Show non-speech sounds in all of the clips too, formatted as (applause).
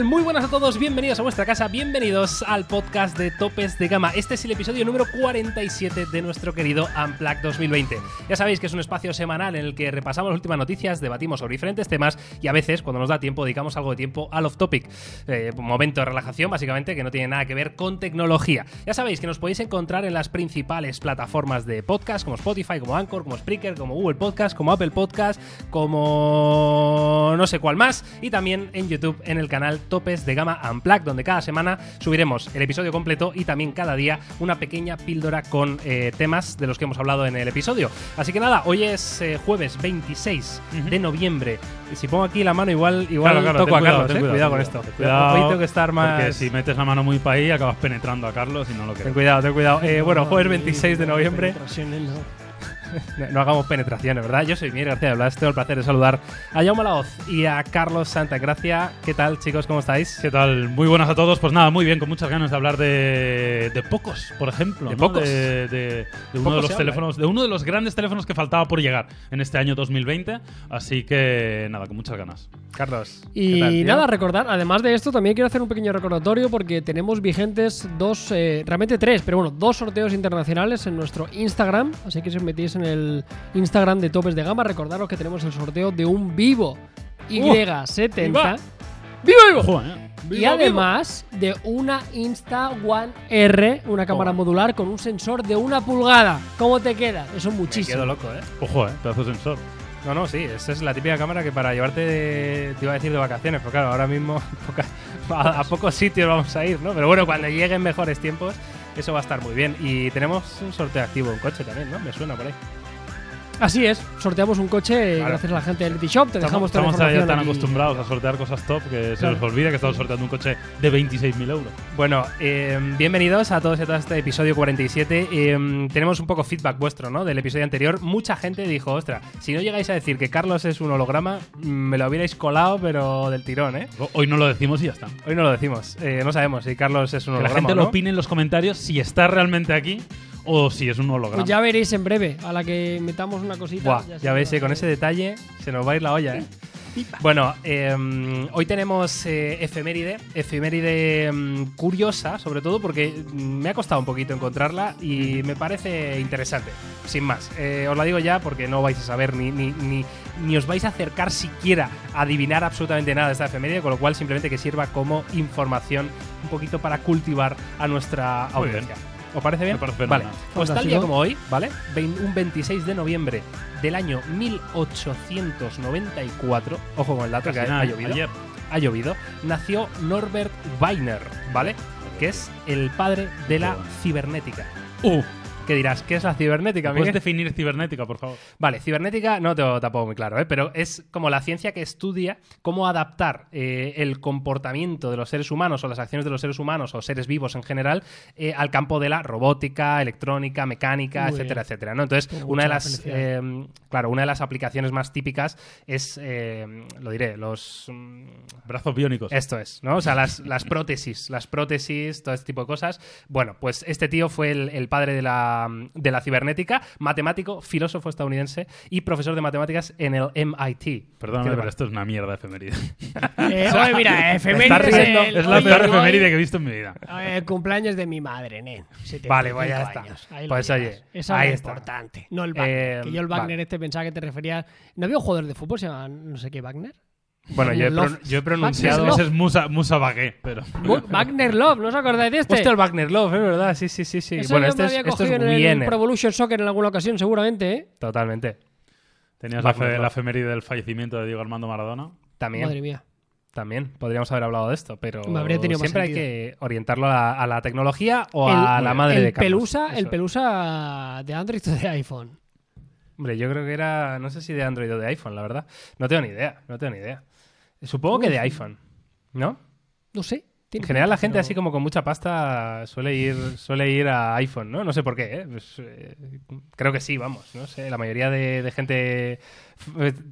Muy buenas a todos, bienvenidos a vuestra casa, bienvenidos al podcast de Topes de Gama. Este es el episodio número 47 de nuestro querido Unplugged 2020. Ya sabéis que es un espacio semanal en el que repasamos las últimas noticias, debatimos sobre diferentes temas y a veces, cuando nos da tiempo, dedicamos algo de tiempo al off-topic. Eh, momento de relajación, básicamente, que no tiene nada que ver con tecnología. Ya sabéis que nos podéis encontrar en las principales plataformas de podcast, como Spotify, como Anchor, como Spreaker, como Google Podcast, como Apple Podcast, como no sé cuál más, y también en YouTube en el canal Topes de Gama Unplugged, donde cada semana subiremos el episodio completo y también cada día una pequeña píldora con eh, temas de los que hemos hablado en el episodio. Así que nada, hoy es eh, jueves 26 de noviembre. Y si pongo aquí la mano, igual, igual Claro, claro, toco ten a cuidado, Carlos, ten eh. cuidado, Cuidado, con ten esto. cuidado, Cuidado, hoy tengo que estar más. Porque si metes la mano muy para ahí, acabas penetrando a Carlos y no lo Ten queremos. cuidado, ten cuidado. Eh, bueno, jueves 26 de noviembre. (laughs) No. Hagamos penetraciones, ¿verdad? Yo soy Miguel García de Blas. Tengo el placer de saludar a Jaume Laoz y a Carlos Santagracia. ¿Qué tal, chicos? ¿Cómo estáis? ¿Qué tal? Muy buenas a todos. Pues nada, muy bien, con muchas ganas de hablar de, de pocos, por ejemplo. ¿De ¿no? pocos? De, de- de uno de los habla, teléfonos, de uno de los grandes teléfonos que faltaba por llegar en este año 2020. Así que nada, con muchas ganas. Carlos. Y ¿qué tal, nada, recordar, además de esto, también quiero hacer un pequeño recordatorio porque tenemos vigentes dos, eh, realmente tres, pero bueno, dos sorteos internacionales en nuestro Instagram. Así que si os metéis en el Instagram de Topes de Gama, recordaros que tenemos el sorteo de un Vivo Y70. ¡Viva! ¡Vivo, vivo! Y además de una Insta One R, una cámara modular con un sensor de una pulgada. ¿Cómo te queda? Eso Me muchísimo. quedo loco, ¿eh? Ojo, ¿eh? Pedazo de sensor. No, no, sí. Esa es la típica cámara que para llevarte, de- te iba a decir de vacaciones, pero claro, ahora mismo (laughs) poca- a, a pocos sitios vamos a ir, ¿no? Pero bueno, cuando lleguen mejores tiempos, eso va a estar muy bien. Y tenemos un sorteo activo, un coche también, ¿no? Me suena por ahí. Así es, sorteamos un coche Claro. gracias a la gente del Shop. Te Estamos, dejamos toda la estamos ya tan acostumbrados a sortear cosas top que se Claro. nos olvida que estamos sorteando un coche de 26.000 euros. Bueno, eh, bienvenidos a todos y a todas este episodio 47. Eh, tenemos un poco feedback vuestro, ¿no? Del episodio anterior. Mucha gente dijo, ostras, si no llegáis a decir que Carlos es un holograma, mm, me lo hubierais colado, pero del tirón, ¿eh? Hoy no lo decimos y ya está. Hoy no lo decimos. Eh, no sabemos si Carlos es un Que la holograma. gente o lo no. opine en los comentarios si está realmente aquí o si es un holograma. Pues ya veréis en breve, a la que metamos una cosita. Buah, se ya veis, eh, con ese detalle se nos va a ir la olla, ¿eh? Bueno, eh, hoy tenemos eh, efeméride, efeméride mm, curiosa, sobre todo porque me ha costado un poquito encontrarla y me parece interesante, sin más. Eh, os la digo ya porque no vais a saber ni, ni, ni, ni os vais a acercar siquiera a adivinar absolutamente nada de esta efeméride, con lo cual simplemente que sirva como información un poquito para cultivar a nuestra Muy bien. ¿Os parece bien? Me parece vale. Pues tal día como hoy, ¿vale? Un 26 de noviembre del año 1894, ojo con el dato Casi que ha, nada, ha llovido, ayer. ha llovido, nació Norbert Weiner, ¿vale? Que es el padre de la cibernética. Uh, ¿Qué dirás? ¿Qué es la cibernética, ¿Puedes definir cibernética, por favor? Vale, cibernética no te lo tampoco muy claro, ¿eh? pero es como la ciencia que estudia cómo adaptar eh, el comportamiento de los seres humanos o las acciones de los seres humanos o seres vivos en general eh, al campo de la robótica, electrónica, mecánica, Muy etcétera, bien. etcétera. ¿no? Entonces, una de las eh, claro, una de las aplicaciones más típicas es, eh, lo diré, los mm, Brazos biónicos. esto es, ¿no? O sea, las, las prótesis, las prótesis, todo este tipo de cosas. Bueno, pues este tío fue el, el padre de la, de la cibernética, matemático, filósofo estadounidense y profesor de matemáticas en el MIT. Perdóname, ¿Qué te pero esto es una mierda de efeméride. (laughs) Eh, oye, mira, efemérides. está riendo. el- es la peor hoy- efeméride que he visto en mi vida. eh, cumpleaños de mi madre, nen. Vale, pues ya 75 está. Ahí Pues oye, Eso es ahí lo está. importante. No el Wagner. Eh, que yo el Wagner vale. este pensaba que te referías. ¿No había un jugador de fútbol se llama no sé qué Wagner? Bueno, yo he, pro- yo he pronunciado. Ese es Musa, Musa Bagué, pero. Wagner Love, ¿no os acordáis de este? Hostia, el Wagner Love, es verdad, sí, sí, sí, sí. Eso bueno, yo este me es, había esto es cogido en el. Pro Evolution Soccer en alguna ocasión, seguramente, ¿eh? Totalmente. Tenías la, fe- la efeméride del fallecimiento de Diego Armando Maradona. También. Madre mía. También podríamos haber hablado de esto, pero más siempre hay sentido. que orientarlo a la, a la tecnología o El- a la madre el de Carlos. pelusa, el pelusa de Android o de iPhone. Hombre, yo creo que era, no sé si de Android o de iPhone, la verdad. No tengo ni idea, no tengo ni idea. Supongo que de iPhone, ¿no? No sé. En general la gente pero- así como con mucha pasta suele ir, suele ir a iPhone, ¿no? No sé por qué, ¿eh? Pues, eh, creo que sí, vamos, no sé. La mayoría de, de gente...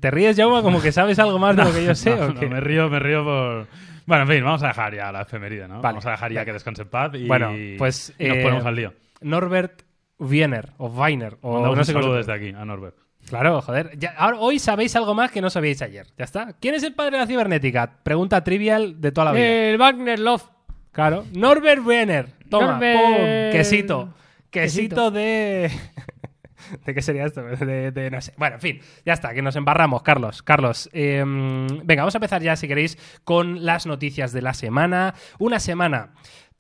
¿Te ríes, Jaume, como que sabes algo más de lo que yo (laughs) sé? No, o no, me río, me río por. Bueno, en fin, vamos a dejar ya la efeméride, ¿no? Vale. Vamos a dejar ya que descanse en paz y. Bueno, pues, y nos eh, ponemos al lío. Norbert Wiener, o Weiner, o Mandamos no un sé cómo saludo desde aquí a Norbert. Claro, joder. Ya- ahora, hoy sabéis algo más que no sabíais ayer. Ya está. ¿Quién es el padre de la cibernética? Pregunta trivial de toda la vida. El Wagner Love. Claro. Norbert Brenner. Toma. Norbert- pum, Quesito. Quesito Quesito. de. (laughs) ¿De qué sería esto? De, de- no sé. Bueno, en fin, ya está, que nos embarramos, Carlos. Carlos, eh, venga, vamos a empezar ya, si queréis, con las noticias de la semana. Una semana.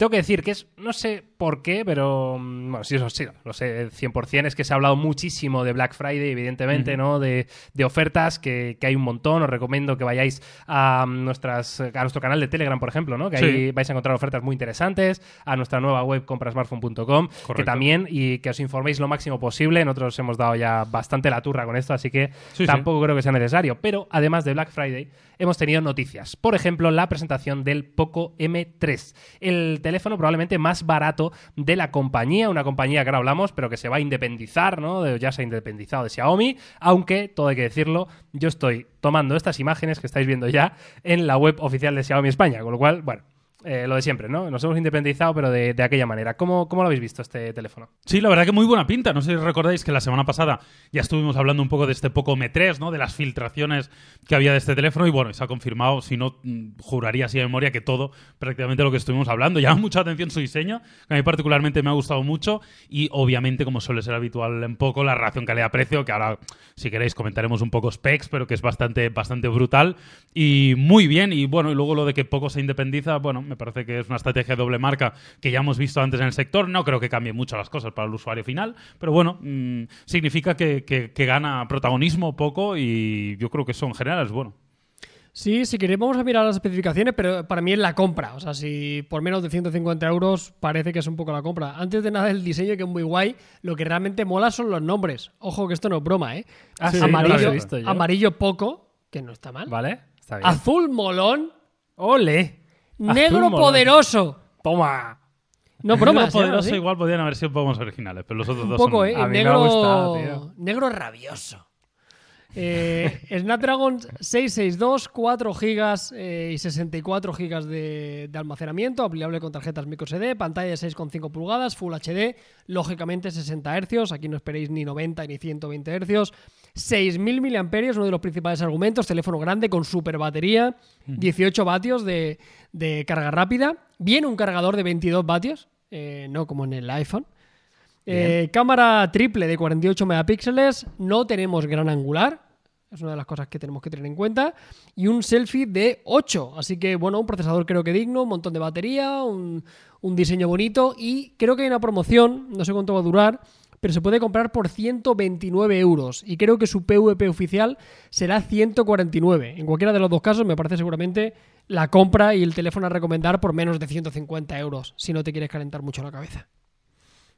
Tengo que decir que es, no sé por qué, pero mm, bueno, sí, eso sí, lo sé 100%, es que se ha hablado muchísimo de Black Friday, evidentemente, ¿no? De, de ofertas, que, que hay un montón. Os recomiendo que vayáis a, nuestras, a nuestro canal de Telegram, por ejemplo, ¿no? Que Sí. ahí vais a encontrar ofertas muy interesantes, a nuestra nueva web comprasmartphone.com, que también, y que os informéis lo máximo posible. Nosotros hemos dado ya bastante la turra con esto, así que Sí, sí. tampoco creo que sea necesario. Pero además de Black Friday, hemos tenido noticias. Por ejemplo, la presentación del Poco M3, el teléfono probablemente más barato de la compañía, una compañía que ahora hablamos, pero que se va a independizar, ¿no? Ya se ha independizado de Xiaomi, aunque, todo hay que decirlo, yo estoy tomando estas imágenes que estáis viendo ya en la web oficial de Xiaomi España, con lo cual, bueno. Eh, lo de siempre, ¿no? Nos hemos independizado, pero de, aquella manera. ¿Cómo, ¿Cómo lo habéis visto este teléfono? Sí, la verdad que muy buena pinta. No sé si recordáis que la semana pasada ya estuvimos hablando un poco de este Poco M3, ¿no? De las filtraciones que había de este teléfono y bueno, se ha confirmado, si no, mm, juraría así de memoria que todo, prácticamente lo que estuvimos hablando. (laughs) Llama mucha atención su diseño, que a mí particularmente me ha gustado mucho y obviamente, como suele ser habitual en Poco, la relación calidad-precio, que ahora, si queréis, comentaremos un poco specs, pero que es bastante, bastante brutal y muy bien. Y bueno, y luego lo de que Poco se independiza, bueno, me parece que es una estrategia de doble marca que ya hemos visto antes en el sector. No creo que cambie mucho las cosas para el usuario final, pero bueno, mm, significa que, que- que gana protagonismo poco y yo creo que eso en general es bueno. Sí, si queréis vamos a mirar las especificaciones, pero para mí es la compra. O sea, si por menos de 150 euros parece que es un poco la compra. Antes de nada el diseño, que es muy guay, lo que realmente mola son los nombres. Ojo que esto no es broma, ¿eh? Ah, sí, amarillo, no lo he visto yo. amarillo poco, que no está mal. ¿Vale? Está bien. Azul molón, ¡Ole! Negro Azul molón. poderoso. ¡Toma! No Negro bromas, ¿eh? poderoso igual podrían haber sido un poco más originales, pero los otros Un dos poco, son- ¿eh? A me negro, tío. negro rabioso. Eh, Snapdragon 662, 4 GB y 64 GB de, de almacenamiento, ampliable con tarjetas microSD, pantalla de 6,5 pulgadas, Full HD, lógicamente 60 Hz, aquí no esperéis ni 90 ni 120 Hz, 6.000 mAh, uno de los principales argumentos, teléfono grande con super batería, 18 vatios de, de carga rápida, viene un cargador de 22 vatios, eh, no como en el iPhone. Eh, cámara triple de 48 megapíxeles, no tenemos gran angular, es una de las cosas que tenemos que tener en cuenta, y un selfie de 8, así que bueno, un procesador creo que digno, un montón de batería, un, un diseño bonito y creo que hay una promoción, no sé cuánto va a durar, pero se puede comprar por 129 euros y creo que su PVP oficial será 149. En cualquiera de los dos casos me parece seguramente la compra y el teléfono a recomendar por menos de 150 euros, si no te quieres calentar mucho la cabeza.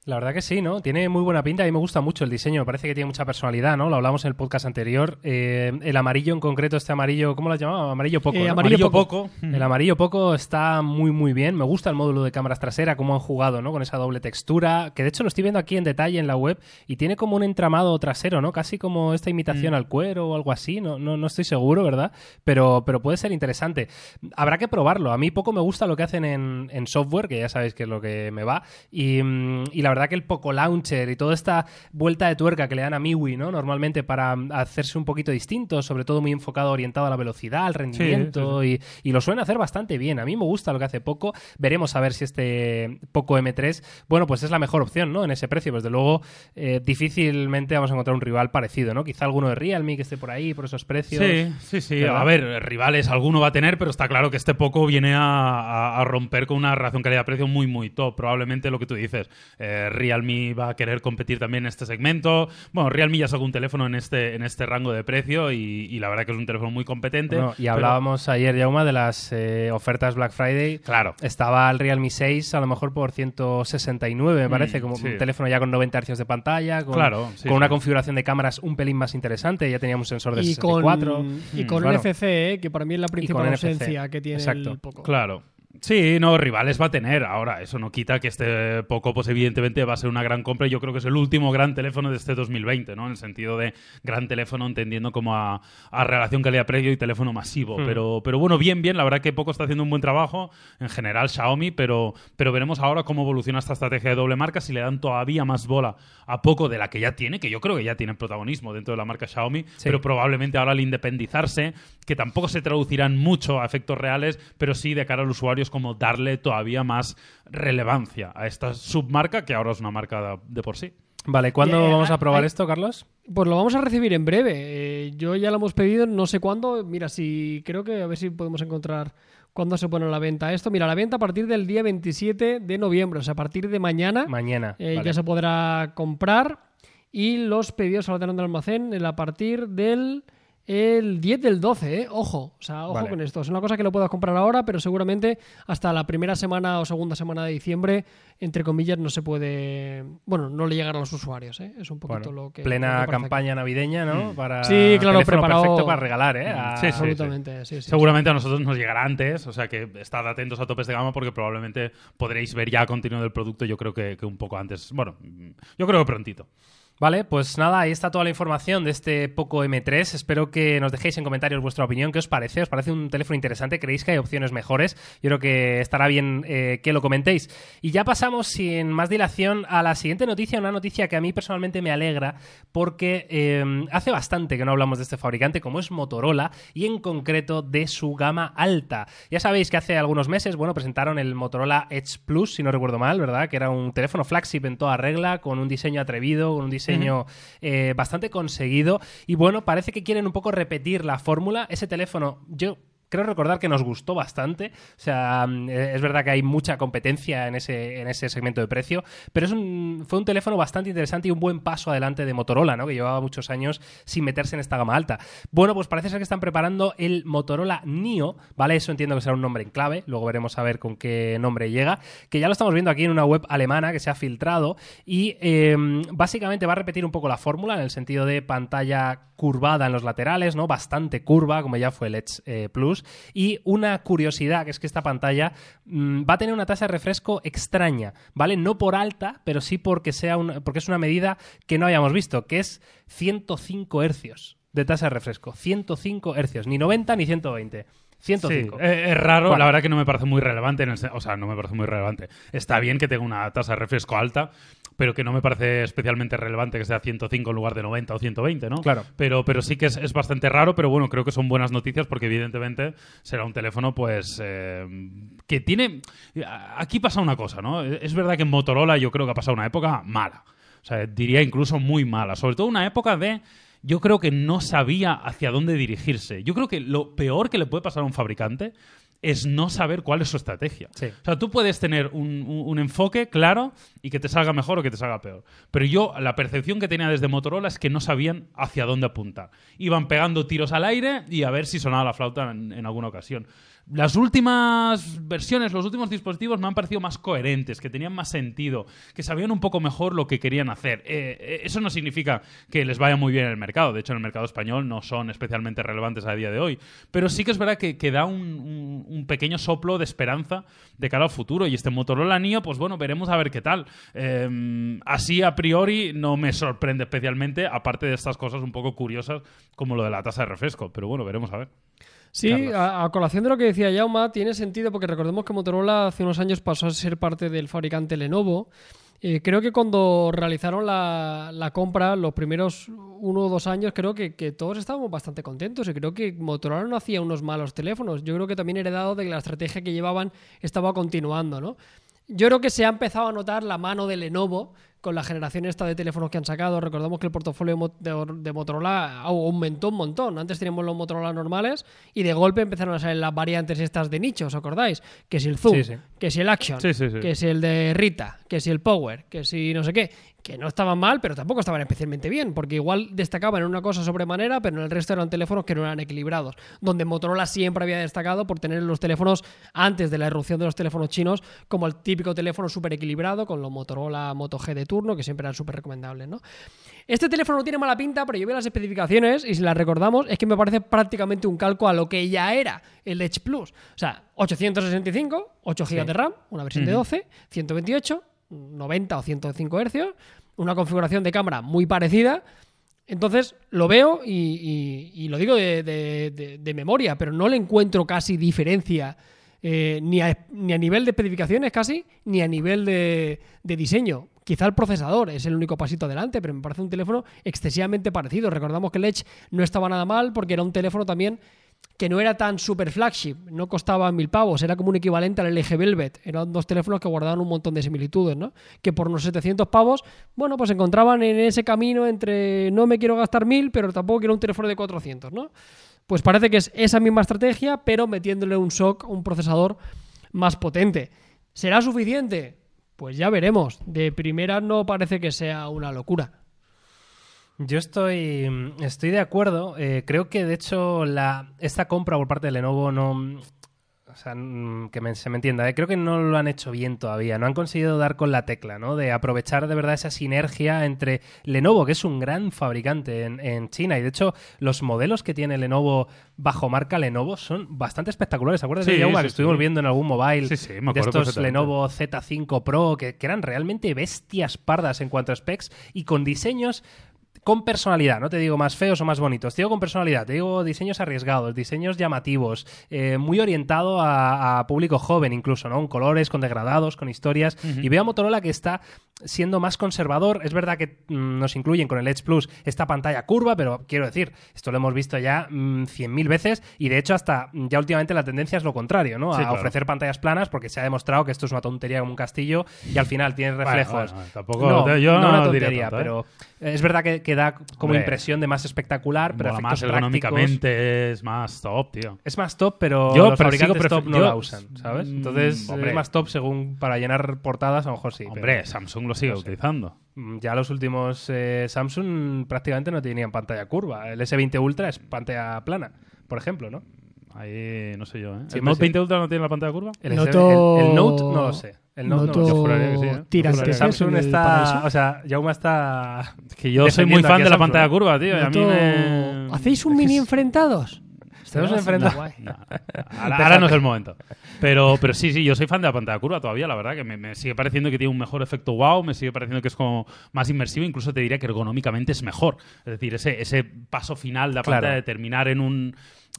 La verdad que sí, ¿no? Tiene muy buena pinta. A mí me gusta mucho el diseño. Me parece que tiene mucha personalidad, ¿no? Lo hablamos en el podcast anterior. Eh, el amarillo en concreto, este amarillo, ¿cómo lo has llamado? Amarillo poco. Eh, ¿no? amarillo Amarillo poco. El amarillo poco está muy, muy bien. Me gusta el módulo de cámaras trasera, cómo han jugado, ¿no? Con esa doble textura. Que de hecho lo estoy viendo aquí en detalle en la web y tiene como un entramado trasero, ¿no? Casi como esta imitación al cuero o algo así. No, no, no estoy seguro, ¿verdad? Pero, pero puede ser interesante. Habrá que probarlo. A mí poco me gusta lo que hacen en, en software, que ya sabéis que es lo que me va. Y, mm, y la verdad que el Poco Launcher y toda esta vuelta de tuerca que le dan a MIUI, ¿no? Normalmente para mm, hacerse un poquito distinto, sobre todo muy enfocado, orientado a la velocidad, al rendimiento y, y lo suelen hacer bastante bien. A mí me gusta lo que hace Poco. Veremos a ver si este Poco M3, bueno, pues es la mejor opción, ¿no? En ese precio. Pues de luego, eh, difícilmente vamos a encontrar un rival parecido, ¿no? Quizá alguno de Realme que esté por ahí por esos precios. Sí, sí, sí. ¿Verdad? A ver, rivales alguno va a tener, pero está claro que este poco viene a, a- a romper con una relación calidad-precio muy, muy top. Probablemente lo que tú dices, eh, Realme va a querer competir también en este segmento. Bueno, Realme ya sacó un teléfono en este, en este rango de precio y, y la verdad que es un teléfono muy competente. Bueno, y pero- hablábamos ayer, Jauma, de las eh, ofertas Black Friday. Claro. Estaba el Realme 6 a lo mejor por 169, me parece, como sí. un teléfono ya con 90 Hz de pantalla, con, Claro, sí, con una configuración de cámaras un pelín más interesante, ya teníamos un sensor de y 64. con, y Mm, con bueno. NFC, eh, que para mí es la principal NFC, ausencia que tiene exacto. el poco. Claro. Sí, no, rivales va a tener. Ahora, eso no quita que este poco, pues evidentemente va a ser una gran compra. Yo creo que es el último gran teléfono de este 2020, ¿no? En el sentido de gran teléfono, entendiendo como a, relación calidad-precio y teléfono masivo. Hmm. Pero, pero bueno, bien, bien. La verdad que poco está haciendo un buen trabajo. En general, Xiaomi, pero, pero veremos ahora cómo evoluciona esta estrategia de doble marca, si le dan todavía más bola a poco de la que ya tiene, que yo creo que ya tiene protagonismo dentro de la marca Xiaomi, pero probablemente ahora al independizarse, que tampoco se traducirán mucho a efectos reales, pero sí de cara a los usuarios como darle todavía más relevancia a esta submarca que ahora es una marca de, por sí. Vale, ¿cuándo vamos a probar esto, Carlos? Pues lo vamos a recibir en breve. Eh, yo ya lo hemos pedido, no sé cuándo. Mira, si creo que a ver si podemos encontrar cuándo se pone a la venta esto. Mira, la venta a partir del día 27 de noviembre, o sea, a partir de mañana. Mañana. Eh, ya se podrá comprar. Y los pedidos al del almacén a partir del el 10 del 12, ¿eh? Ojo, o sea, ojo con esto. Es una cosa que lo puedas comprar ahora, pero seguramente hasta la primera semana o segunda semana de diciembre, entre comillas, no se puede. Bueno, no le llegará a los usuarios, ¿eh? Es un poquito lo que. Plena campaña navideña, ¿no? Mm. Para sí, claro, preparado. perfecto para regalar, ¿eh? Mm. Sí, absolutamente. Sí, Seguramente a nosotros nos llegará antes, o sea que estad atentos a topes de gama porque probablemente podréis ver ya contenido del producto, yo creo que un poco antes. Bueno, yo creo que prontito. Vale, pues nada, ahí está toda la información de este Poco M3. Espero que nos dejéis en comentarios vuestra opinión. ¿Qué os parece? ¿Os parece un teléfono interesante? ¿Creéis que hay opciones mejores? Yo creo que estará bien eh, que lo comentéis. Y ya pasamos sin más dilación a la siguiente noticia, una noticia que a mí personalmente me alegra porque eh, hace bastante que no hablamos de este fabricante, como es Motorola, y en concreto de su gama alta. Ya sabéis que hace algunos meses, bueno, presentaron el Motorola Edge Plus, si no recuerdo mal, ¿verdad? Que era un teléfono flagship en toda regla, con un diseño atrevido, con un diseño eh, bastante conseguido. Y bueno, parece que quieren un poco repetir la fórmula. Ese teléfono, yo creo recordar que nos gustó bastante. O sea, mm, es verdad que hay mucha competencia en ese, en ese segmento de precio, pero es fue un teléfono bastante interesante y un buen paso adelante de Motorola, ¿no? Que llevaba muchos años sin meterse en esta gama alta. Bueno, pues parece ser que están preparando el Motorola Neo, ¿vale? Eso entiendo que será un nombre en clave, luego veremos a ver con qué nombre llega, que ya lo estamos viendo aquí en una web alemana que se ha filtrado y em, básicamente va a repetir un poco la fórmula en el sentido de pantalla curvada en los laterales, ¿no? Bastante curva, como ya fue el Edge eh, Plus y una curiosidad, que es que esta pantalla mm, va a tener una tasa de refresco extraña, ¿vale? No por alta, pero sí porque, sea porque es una medida que no habíamos visto, que es 105 hercios de tasa de refresco. 105 hercios, ni 90 ni 120. 105. Eh, es raro, la verdad que no me parece muy relevante. o sea, no me parece muy relevante. Está bien que tenga una tasa de refresco alta, pero que no me parece especialmente relevante que sea 105 en lugar de 90 o 120, ¿no? Claro. Pero, pero sí que es, bastante raro, pero bueno, creo que son buenas noticias porque evidentemente será un teléfono, pues, eh, que tiene... Aquí pasa una cosa, ¿no? Es verdad que en Motorola yo creo que ha pasado una época mala. O sea, diría incluso muy mala. Sobre todo una época de yo creo que no sabía hacia dónde dirigirse. Yo creo que lo peor que le puede pasar a un fabricante es no saber cuál es su estrategia. O sea, tú puedes tener un, enfoque claro y que te salga mejor o que te salga peor. Pero yo, la percepción que tenía desde Motorola es que no sabían hacia dónde apuntar. Iban pegando tiros al aire y a ver si sonaba la flauta en alguna ocasión. Las últimas versiones, los últimos dispositivos me han parecido más coherentes, que tenían más sentido, que sabían un poco mejor lo que querían hacer. Eh, eh, eso no significa que les vaya muy bien en el mercado. De hecho, en el mercado español no son especialmente relevantes a día de hoy. Pero sí que es verdad que, da un, pequeño soplo de esperanza de cara al futuro. Y este Motorola Neo, pues bueno, veremos a ver qué tal. Em, así, a priori, no me sorprende especialmente, aparte de estas cosas un poco curiosas como lo de la tasa de refresco. Pero bueno, veremos a ver. Sí, a, colación de lo que decía Yauma, tiene sentido porque recordemos que Motorola hace unos años pasó a ser parte del fabricante Lenovo. Eh, creo que cuando realizaron la, compra, los primeros uno o dos años, creo que, que, todos estábamos bastante contentos y creo que Motorola no hacía unos malos teléfonos. Yo creo que también heredado de que la estrategia que llevaban estaba continuando, ¿no? Yo creo que se ha empezado a notar la mano de Lenovo con la generación esta de teléfonos que han sacado. Recordamos que el portafolio de, Motorola aumentó un montón. Antes teníamos los Motorola normales y de golpe empezaron a salir las variantes estas de nicho, ¿os acordáis? Que si el Zoom, que si el Action, que si el de Rita, que si el Power, que si no sé qué que no estaban mal, pero tampoco estaban especialmente bien, porque igual destacaban en una cosa sobremanera, pero en el resto eran teléfonos que no eran equilibrados. Donde Motorola siempre había destacado por tener los teléfonos, antes de la erupción de los teléfonos chinos, como el típico teléfono súper equilibrado, con los Motorola Moto G de turno, que siempre eran súper recomendables, ¿no? Este teléfono no tiene mala pinta, pero yo veo las especificaciones y si las recordamos, es que me parece prácticamente un calco a lo que ya era el Edge Plus. O sea, 865, 8 GB de RAM, una versión de 12, 128, 90 o 105 Hz, una configuración de cámara muy parecida. Entonces lo veo y, lo digo de, memoria, pero no le encuentro casi diferencia eh, ni, a, ni a nivel de especificaciones casi, ni a nivel de, de diseño. Quizá el procesador es el único pasito adelante, pero me parece un teléfono excesivamente parecido. Recordamos que el Edge no estaba nada mal porque era un teléfono también que no era tan super flagship, no costaba mil pavos, era como un equivalente al LG Velvet. Eran dos teléfonos que guardaban un montón de similitudes, ¿no? Que por unos 700 pavos, bueno, pues se encontraban en ese camino entre no me quiero gastar mil, pero tampoco quiero un teléfono de 400, ¿no? Pues parece que es esa misma estrategia, pero metiéndole un SOC, un procesador más potente. ¿Será suficiente? Pues ya veremos. De primera no parece que sea una locura. Yo estoy, estoy de acuerdo. Eh, creo que de hecho la, esta compra por parte de Lenovo no. O sea, mm, que me- se me entienda, ¿eh? creo que no lo han hecho bien todavía. No han conseguido dar con la tecla, ¿no? De aprovechar de verdad esa sinergia entre Lenovo, que es un gran fabricante en, en China. Y de hecho, los modelos que tiene Lenovo bajo marca Lenovo son bastante espectaculares. ¿Te acuerdas de Yauma, sí, que estuvimos sí. viendo en algún mobile? De estos. Lenovo Z5 Pro, que, que eran realmente bestias pardas en cuanto a specs y con diseños con personalidad, no te digo más feos o más bonitos, te digo con personalidad, te digo diseños arriesgados, diseños llamativos, eh, muy orientado a, a público joven incluso, ¿no? Con colores, con degradados, con historias. Y veo a Motorola que está siendo más conservador. Es verdad que mm, nos incluyen con el Edge Plus esta pantalla curva, pero quiero decir, esto lo hemos visto ya mm, 100.000 veces y de hecho hasta ya últimamente la tendencia es lo contrario, ¿no? A Sí, claro. ofrecer pantallas planas porque se ha demostrado que esto es una tontería como un castillo y al final tienes Bueno, reflejos. bueno, tampoco- no, yo no no una diría tontería, tanto, ¿eh? pero es verdad que, que da como Hombre, impresión de más espectacular, pero Mola efectos más prácticos- ergonómicamente, es más top, tío. es más top, pero Yo los fabricantes top no yo- la usan, ¿sabes? Mm, Entonces hombre. es más top según para llenar portadas, a lo mejor sí. pero- Hombre, Samsung lo sigue utilizando. Mm, Ya los últimos eh, Samsung prácticamente no tenían pantalla curva. El S20 Ultra es pantalla plana, por ejemplo, ¿no? Ahí no sé yo, ¿eh? Sí, ¿El Note sí. 20 Ultra no tiene la pantalla curva? El, Noto- el- el Note no lo sé. El Note Noto no lo sé. Yo juraría que sí, ¿eh? ¿eh? Samsung está, o sea, Yauma está Es que yo soy muy fan de la pantalla curva, tío. y a mí Noto- me... ¿Hacéis un mini enfrentados? Estamos enfrentados. No, ahora, ahora no es el momento. Pero, pero sí, sí, yo soy fan de la pantalla curva todavía, la verdad, que me, me sigue pareciendo que tiene un mejor efecto wow, me sigue pareciendo que es como más inmersivo, incluso te diría que ergonómicamente es mejor. Es decir, ese, ese paso final de la Claro. pantalla de terminar en un,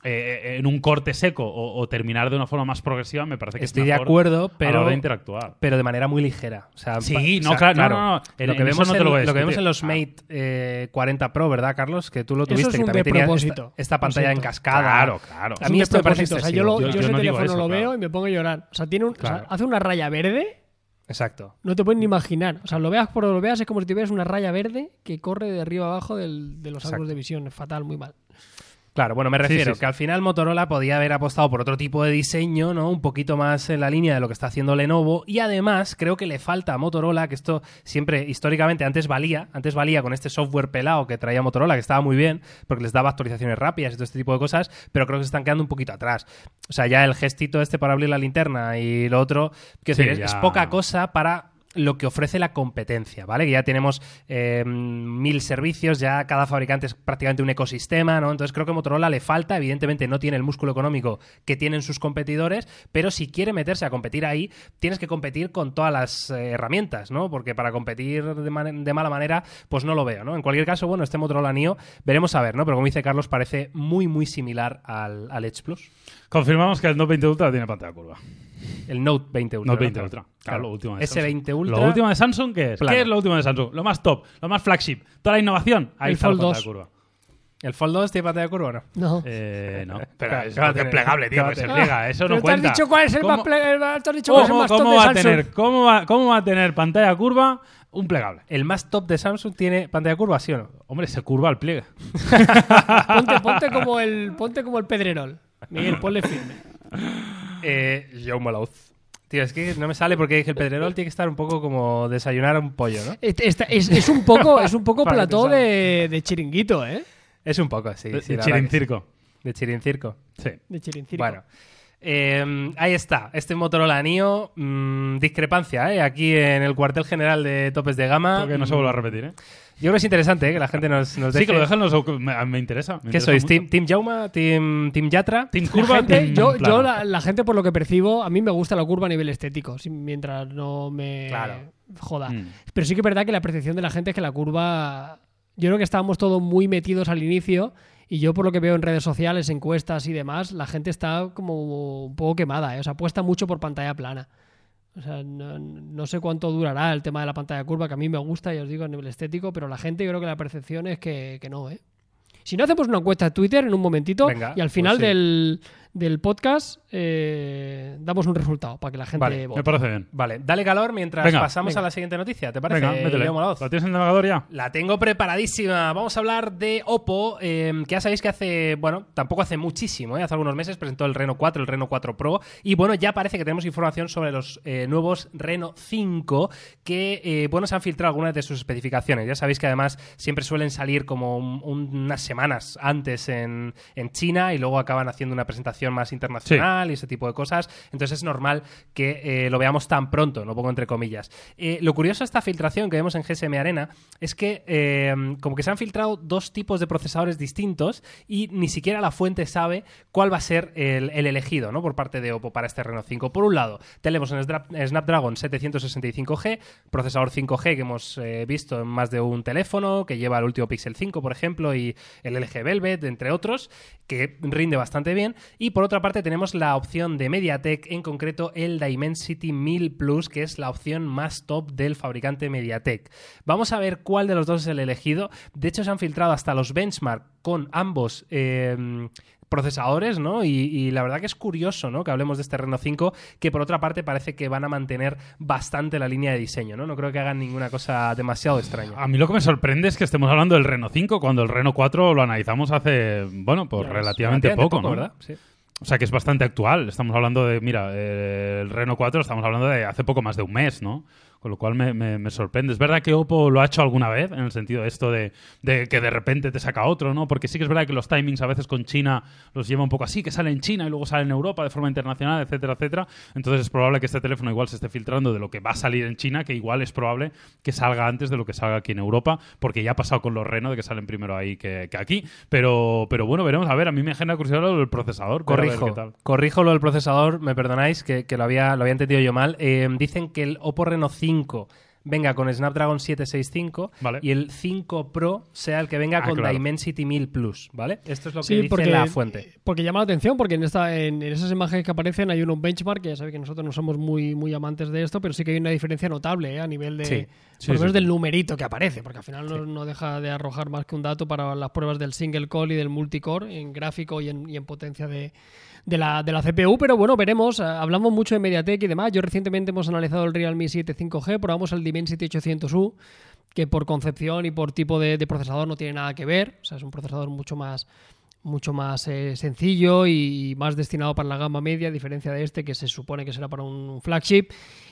eh, en un corte seco o, o terminar de una forma más progresiva, me parece que Estoy es de mejor acuerdo, a la pero hora de interactuar. pero de manera muy ligera. O sea, Sí, no, o sea, claro, no, no, no. En- lo que en vemos eso no te en, lo voy a que vemos en los Ah. Mate eh, 40 Pro, ¿verdad, Carlos? Que tú lo Eso tuviste, es que también tenía esta, esta pantalla lo en cascada. Claro, claro. A mí Es esto me parece. O sea, yo, lo- yo Yo- ese no teléfono eso, lo claro. veo y me pongo a llorar. O sea, tiene un, o sea, Claro. hace una raya verde. Exacto. No te puedes ni imaginar. O sea, lo veas por lo veas, es como si tuvieras una raya verde que corre de arriba abajo del- de los ángulos de visión. Es fatal, muy mal. Claro, bueno, me refiero sí, sí. que al final Motorola podía haber apostado por otro tipo de diseño, ¿no? Un poquito más en la línea de lo que está haciendo Lenovo. Y además, creo que le falta a Motorola, que esto siempre, históricamente, antes valía, antes valía con este software pelado que traía Motorola, que estaba muy bien, porque les daba actualizaciones rápidas y todo este tipo de cosas, pero creo que se están quedando un poquito atrás. O sea, ya el gestito este para abrir la linterna y lo otro, que Sí, es, ya. es poca cosa para lo que ofrece la competencia, ¿vale? Que ya tenemos eh, mil servicios, ya cada fabricante es prácticamente un ecosistema, ¿no? Entonces creo que Motorola le falta, evidentemente no tiene el músculo económico que tienen sus competidores, pero si quiere meterse a competir ahí, tienes que competir con todas las eh, herramientas, ¿no? Porque para competir de, man- de mala manera, pues no lo veo, ¿no? En cualquier caso, bueno, este Motorola Neo, veremos a ver, ¿no? Pero como dice Carlos, parece muy, muy similar al, al Edge Plus. Confirmamos que el Note 20 Ultra tiene pantalla curva. El Note 20 Ultra. Note ¿no? 20 Ultra. Claro, lo último de S20 Ultra. ¿Lo último de Samsung qué es? Plano. ¿Qué es lo último de Samsung? Lo más top, lo más flagship, toda la innovación. Ahí El está la Fold 2. curva. ¿El Fold 2 tiene pantalla curva o no? No. Eh, no. Pero es, ¿qué va a porque es tener? plegable, ¿Qué tío, que se pliega. Eso no te has cuenta. dicho cuál es el ¿Cómo- más ple- el más- te has dicho cuál es el ¿Cómo, más top cómo de va a Samsung. tener, cómo, va, ¿Cómo va a tener pantalla curva un plegable? ¿El más top de Samsung tiene pantalla curva, sí o no? Hombre, se curva al pliegue. (laughs) Ponte, ponte como el, ponte como el Pedrerol. Miguel, ponle firme. Eh, Jaume Lauz. Tío, es que no me sale porque el pedrerol tiene que estar un poco como desayunar un pollo, ¿no? Esta- es, es un poco, es un poco (laughs) Para plató de, de chiringuito, ¿eh? Es un poco, sí. De- sí, de la verdad que sí. chirincirco. De chirincirco. Sí. De chirincirco. Bueno. Eh, ahí está, este Motorola Neo, mm, discrepancia, ¿eh? Aquí en el cuartel general de topes de gama. Creo que no se vuelva a repetir, ¿eh? Yo creo que es interesante ¿eh? que la gente nos, nos Sí, que lo dejen los... Me, me interesa. me ¿Qué interesa sois? mucho. ¿Team, team Jauma? ¿Team, team Yatra? Team La curva, gente- team yo, yo la, la gente, por lo que percibo, a mí me gusta la curva a nivel estético, mientras no me Claro. joda. Mm. Pero sí que es verdad que la percepción de la gente es que la curva. Yo creo que estábamos todos muy metidos al inicio. Y yo, por lo que veo en redes sociales, encuestas y demás, la gente está como un poco quemada. ¿eh? O sea, apuesta mucho por pantalla plana. O sea, no, no sé cuánto durará el tema de la pantalla curva, que a mí me gusta, ya os digo, a nivel estético, pero la gente, yo creo que la percepción es que, que no, ¿eh? Si no hacemos una encuesta de Twitter en un momentito Venga, y al final pues sí. del, del podcast eh, damos un resultado para que la gente Vale, vote. Me parece bien. Vale, dale calor mientras Venga, pasamos venga. a la siguiente noticia. ¿Te parece, Venga, Laoz? ¿La tienes en el navegador ya? La tengo preparadísima. Vamos a hablar de Oppo, eh, que ya sabéis que hace, bueno, tampoco hace muchísimo, ¿eh? hace algunos meses presentó el Reno 4, el Reno 4 Pro, y bueno, ya parece que tenemos información sobre los eh, nuevos Reno 5, que, eh, bueno, se han filtrado algunas de sus especificaciones. Ya sabéis que además siempre suelen salir como un- un- unas semanas antes en, en China y luego acaban haciendo una presentación más internacional y ese tipo de cosas. Entonces es normal que eh, lo veamos tan pronto, lo pongo entre comillas. Eh, lo curioso de esta filtración que vemos en GSM Arena es que eh, como que se han filtrado dos tipos de procesadores distintos y ni siquiera la fuente sabe cuál va a ser el, el elegido ¿no? por parte de Oppo para este Reno 5. Por un lado, tenemos un Snap- Snapdragon 765G, procesador 5G que hemos visto en más de un teléfono, que lleva el último Pixel 5, por ejemplo, y el LG Velvet, entre otros, que rinde bastante bien. Y por otra parte tenemos la opción de MediaTek, en concreto el Dimensity 1000 Plus, que es la opción más top del fabricante MediaTek. Vamos a ver cuál de los dos es el elegido. De hecho, se han filtrado hasta los benchmark con ambos. eh, procesadores, ¿no? Y, y la verdad que es curioso, ¿no? Que hablemos de este Reno 5, que por otra parte parece que van a mantener bastante la línea de diseño, ¿no? No creo que hagan ninguna cosa demasiado extraña. A mí lo que me sorprende es que estemos hablando del Reno 5 cuando el Reno 4 lo analizamos hace, bueno, pues Ya, relativamente, relativamente poco, ¿no? ¿verdad? Sí. O sea que es bastante actual. Estamos hablando de, mira, eh, el Reno 4 estamos hablando de hace poco más de un mes, ¿no? Con lo cual me, me- me sorprende. Es verdad que Oppo lo ha hecho alguna vez, en el sentido de esto de, de que de repente te saca otro, ¿no? Porque sí que es verdad que los timings a veces con China los lleva un poco así, que sale en China y luego sale en Europa de forma internacional, etcétera, etcétera. Entonces es probable que este teléfono igual se esté filtrando de lo que va a salir en China, que igual es probable que salga antes de lo que salga aquí en Europa, porque ya ha pasado con los Reno de que salen primero ahí que, que aquí. Pero, pero bueno, veremos. A ver, a mí me genera curiosidad lo del procesador. Corrijo, qué tal. corrijo lo del procesador, me perdonáis, que, que lo, había, lo había entendido yo mal. Eh, dicen que el Oppo Reno 5 venga con Snapdragon 765 Vale. y el 5 Pro sea el que venga Ah, con claro. Dimensity 1000 Plus, ¿vale? Esto es lo que Sí, dice porque, la fuente. porque llama la atención, porque en, esta, en, en esas imágenes que aparecen hay un benchmark, que ya sabéis que nosotros no somos muy, muy amantes de esto, pero sí que hay una diferencia notable ¿eh? a nivel de, Sí. Sí, por lo sí, menos sí. del numerito que aparece, porque al final no, no deja de arrojar más que un dato para las pruebas del single core y del multicore en gráfico y en, y en potencia de, de la, de la CPU, pero bueno, veremos. Eh, Hablamos mucho de MediaTek y demás. Yo recientemente hemos analizado el Realme 7 5G, probamos el Dimensity 800U, que por concepción y por tipo de, procesador no tiene nada que ver. O sea, es un procesador mucho más mucho más eh, sencillo y más destinado para la gama media, a diferencia de este que se supone que será para un flagship.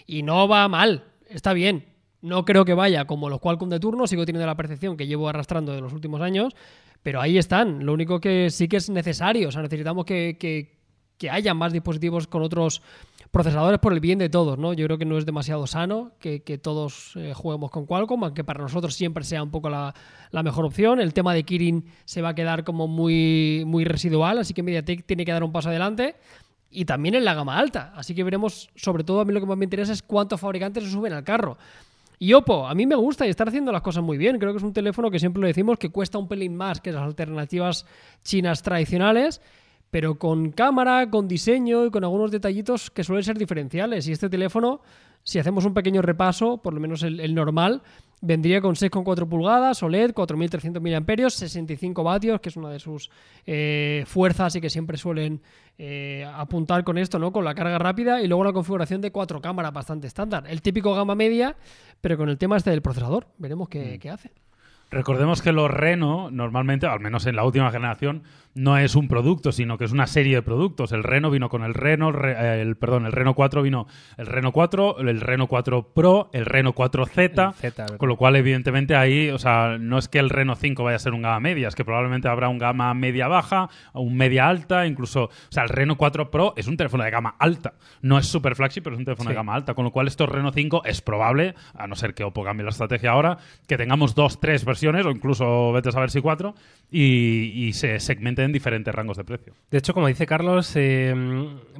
Y no va mal, está bien. No creo que vaya como los Qualcomm de turno, sigo teniendo la percepción que llevo arrastrando de los últimos años, pero ahí están. Lo único que sí que es necesario, o sea, necesitamos que, que, que haya más dispositivos con otros procesadores por el bien de todos, ¿no? Yo creo que no es demasiado sano que, todos eh, juguemos con Qualcomm, aunque para nosotros siempre sea un poco la, la mejor opción. El tema de Kirin se va a quedar como muy, muy residual, así que MediaTek tiene que dar un paso adelante. Y también en la gama alta. Así que veremos, sobre todo a mí lo que más me interesa es cuántos fabricantes se suben al carro. Y Oppo, a mí me gusta y está haciendo las cosas muy bien. Creo que es un teléfono que siempre lo decimos que cuesta un pelín más que las alternativas chinas tradicionales, pero con cámara, con diseño y con algunos detallitos que suelen ser diferenciales. Y este teléfono, si hacemos un pequeño repaso, por lo menos el, el normal, vendría con 6,4 pulgadas, OLED, 4.300 mAh, 65 vatios, que es una de sus eh, fuerzas y que siempre suelen eh, apuntar con esto, ¿no? Con la carga rápida y luego una configuración de cuatro cámaras bastante estándar. El típico gama media, pero con el tema este del procesador. Veremos qué, qué hace. Recordemos que los Reno, normalmente, al menos en la última generación, no es un producto, sino que es una serie de productos. El Reno vino con el Reno, Re- eh, el- perdón, el Reno 4 vino el Reno 4, el Reno 4 Pro, el Reno 4Z, El Z, ¿verdad? con lo cual evidentemente ahí, o sea, no es que el Reno 5 vaya a ser un gama media, es que probablemente habrá un gama media baja, un media alta, incluso, o sea, el Reno 4 Pro es un teléfono de gama alta, no es super flagship, pero es un teléfono Sí. de gama alta, con lo cual estos Reno 5 es probable, a no ser que Oppo cambie la estrategia ahora, que tengamos dos, tres versiones o incluso vete a saber si cuatro y, y se en diferentes rangos de precio. De hecho, como dice Carlos, eh,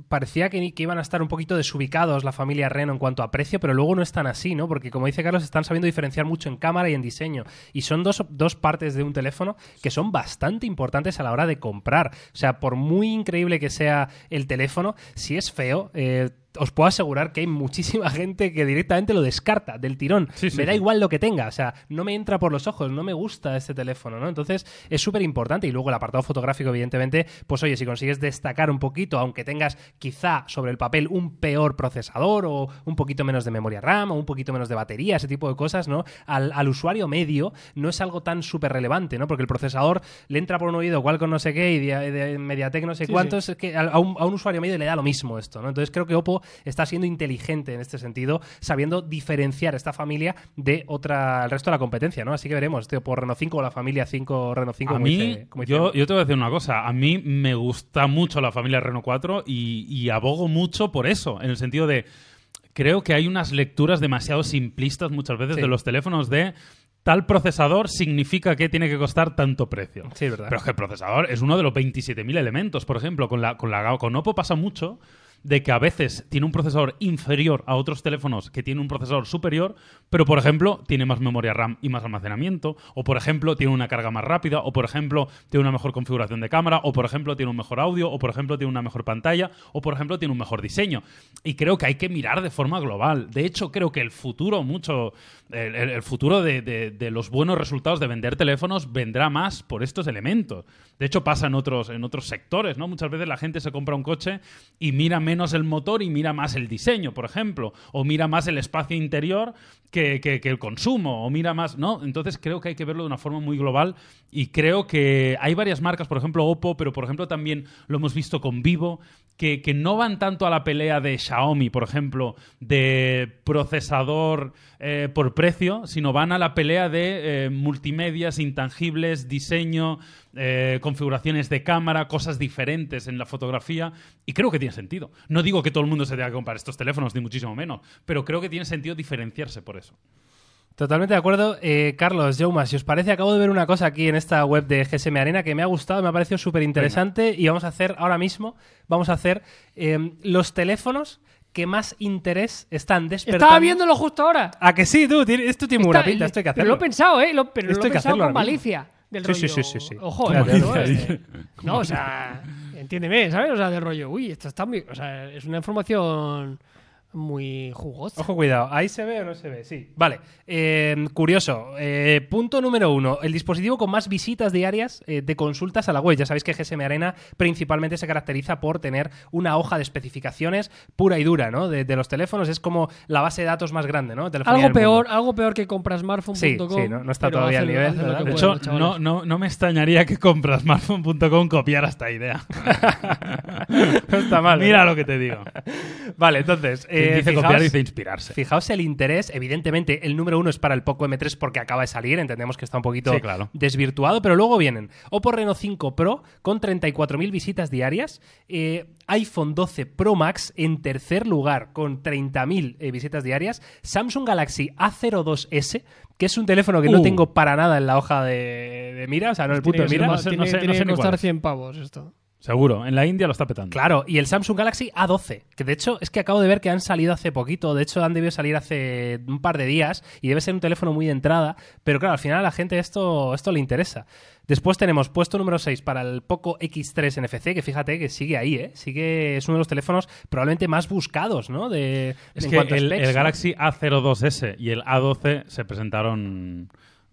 parecía que, que iban a estar un poquito desubicados la familia Reno en cuanto a precio, pero luego no están así, ¿no? Porque como dice Carlos, están sabiendo diferenciar mucho en cámara y en diseño. Y son dos, dos partes de un teléfono que son bastante importantes a la hora de comprar. O sea, por muy increíble que sea el teléfono, si es feo, eh, os puedo asegurar que hay muchísima (laughs) gente que directamente lo descarta del tirón. Sí, sí, me da sí. igual lo que tenga, o sea, no me entra por los ojos, no me gusta este teléfono, ¿no? Entonces es súper importante. Y luego el apartado fotográfico, evidentemente, pues oye, si consigues destacar un poquito, aunque tengas quizá sobre el papel un peor procesador o un poquito menos de memoria RAM o un poquito menos de batería, ese tipo de cosas, ¿no? Al, al usuario medio no es algo tan súper relevante, ¿no? Porque el procesador le entra por un oído Qualcomm no sé qué y de, de Mediatek no sé cuántos, es que a, a un, a un usuario medio le da lo mismo esto, ¿no? Entonces creo que Oppo está siendo inteligente en este sentido, sabiendo diferenciar esta familia de otra, el resto de la competencia, ¿no? Así que veremos, tío, por Reno 5 o la familia 5 Reno 5. a como mí, dice- como dice yo, yo te voy a decir una cosa. A mí me gusta mucho la familia Reno 4 y, y abogo mucho por eso, en el sentido de. Creo que hay unas lecturas demasiado simplistas muchas veces Sí. de los teléfonos de. Tal procesador significa que tiene que costar tanto precio. Sí, verdad. Pero es que el procesador es uno de los 27.000 elementos, por ejemplo. Con, la, con, la, con Oppo pasa mucho de que a veces tiene un procesador inferior a otros teléfonos que tiene un procesador superior, pero por ejemplo tiene más memoria RAM y más almacenamiento, o por ejemplo tiene una carga más rápida, o por ejemplo tiene una mejor configuración de cámara, o por ejemplo tiene un mejor audio, o por ejemplo tiene una mejor pantalla, o por ejemplo tiene un mejor diseño. Y creo que hay que mirar de forma global. De hecho, creo que el futuro, mucho, el, futuro de, de- de los buenos resultados de vender teléfonos vendrá más por estos elementos. De hecho, pasa en otros, en otros sectores, ¿no? Muchas veces la gente se compra un coche y mira menos el motor y mira más el diseño, por ejemplo, o mira más el espacio interior que, el consumo, o mira más, ¿no? Entonces creo que hay que verlo de una forma muy global y creo que hay varias marcas, por ejemplo Oppo, pero por ejemplo también lo hemos visto con Vivo, que, no van tanto a la pelea de Xiaomi, por ejemplo, de procesador eh, por precio, sino van a la pelea de eh, multimedias, intangibles, diseño, eh, configuraciones de cámara, cosas diferentes en la fotografía, y creo que tiene sentido. No digo que todo el mundo se tenga que comprar estos teléfonos, ni muchísimo menos, pero creo que tiene sentido diferenciarse por eso. Totalmente de acuerdo. Eh, Carlos, Jauma, si os parece, acabo de ver una cosa aquí en esta web de GSM Arena que me ha gustado, me ha parecido súper interesante y vamos a hacer ahora mismo, vamos a hacer eh, los teléfonos que más interés están despertando. Estaba viéndolo justo ahora. ¿A que sí, tú? Esto tiene una pinta, esto hay que Pero hacerlo. lo he pensado, ¿eh? Lo, pero Esto lo he pensado con malicia. Del Sí, sí, rollo, sí, sí, sí. Ojo. Eh, No, o sea, entiéndeme, ¿sabes? O sea, del rollo, uy, esto está muy. O sea, es una información muy jugosa. Ojo, cuidado. ¿Ahí se ve o no se ve? Sí. Vale. Eh, curioso. Eh, punto número uno. El dispositivo con más visitas diarias eh, de consultas a la web. Ya sabéis que GSM Arena principalmente se caracteriza por tener una hoja de especificaciones pura y dura, ¿no? De, de los teléfonos. Es como la base de datos más grande, ¿no? Telefonía Algo mundo. peor, algo peor que comprasmartphone.com. Sí, sí, no- no está todavía al nivel, De pueden, hecho, no, no, no me extrañaría que comprasmartphone.com copiara esta idea. (laughs) No está mal. Mira lo que te digo. (laughs) Vale, entonces. Quien eh, dice fijaos- copiar dice inspirarse. Fijaos el interés, evidentemente el número uno es para el Poco M3 porque acaba de salir, entendemos que está un poquito Sí, claro. desvirtuado, pero luego vienen Oppo Reno 5 Pro con 34.000 visitas diarias, eh, iPhone 12 Pro Max en tercer lugar con 30.000 eh, visitas diarias, Samsung Galaxy A02S, que es un teléfono que no Uh. tengo para nada en la hoja de, de mira, o sea, no el punto Tiene de ser mira. más- no sé- tiene- no sé- tiene no sé que costar es. 100 pavos esto. Seguro, en la India lo está petando. Claro, y el Samsung Galaxy A12, que de hecho es que acabo de ver que han salido hace poquito, de hecho han debido salir hace un par de días y debe ser un teléfono muy de entrada, pero claro, al final a la gente esto, esto le interesa. Después tenemos puesto número 6 para el Poco X3 NFC, que fíjate que sigue ahí, ¿eh? Sigue, es uno de los teléfonos probablemente más buscados, ¿no? De, Es en que el, specs, el ¿no? Galaxy A02S y el A12 se presentaron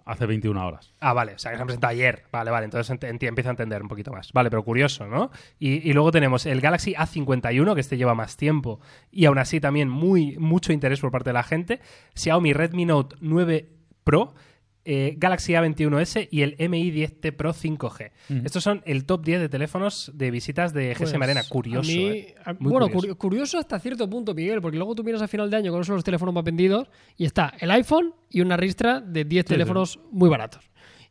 hace 21 horas. Ah, vale, o sea, que se han presentado ayer. Vale, vale, entonces ent- empiezo a entender un poquito más. Vale, pero curioso, ¿no? Y, y luego tenemos el Galaxy A51, que este lleva más tiempo y aún así también muy, mucho interés por parte de la gente. Xiaomi Redmi Note 9 Pro. Eh, Galaxy A21s y el MI 10T Pro 5G. Ujú. Estos son el top 10 de teléfonos de visitas de GSM Pues, Arena. Curioso. a mí- ¿eh? a- bueno, curioso. curi- curioso hasta cierto punto, Miguel, porque luego tú miras a final de año con son los teléfonos más vendidos y está el iPhone y una ristra de 10 Sí, teléfonos muy baratos.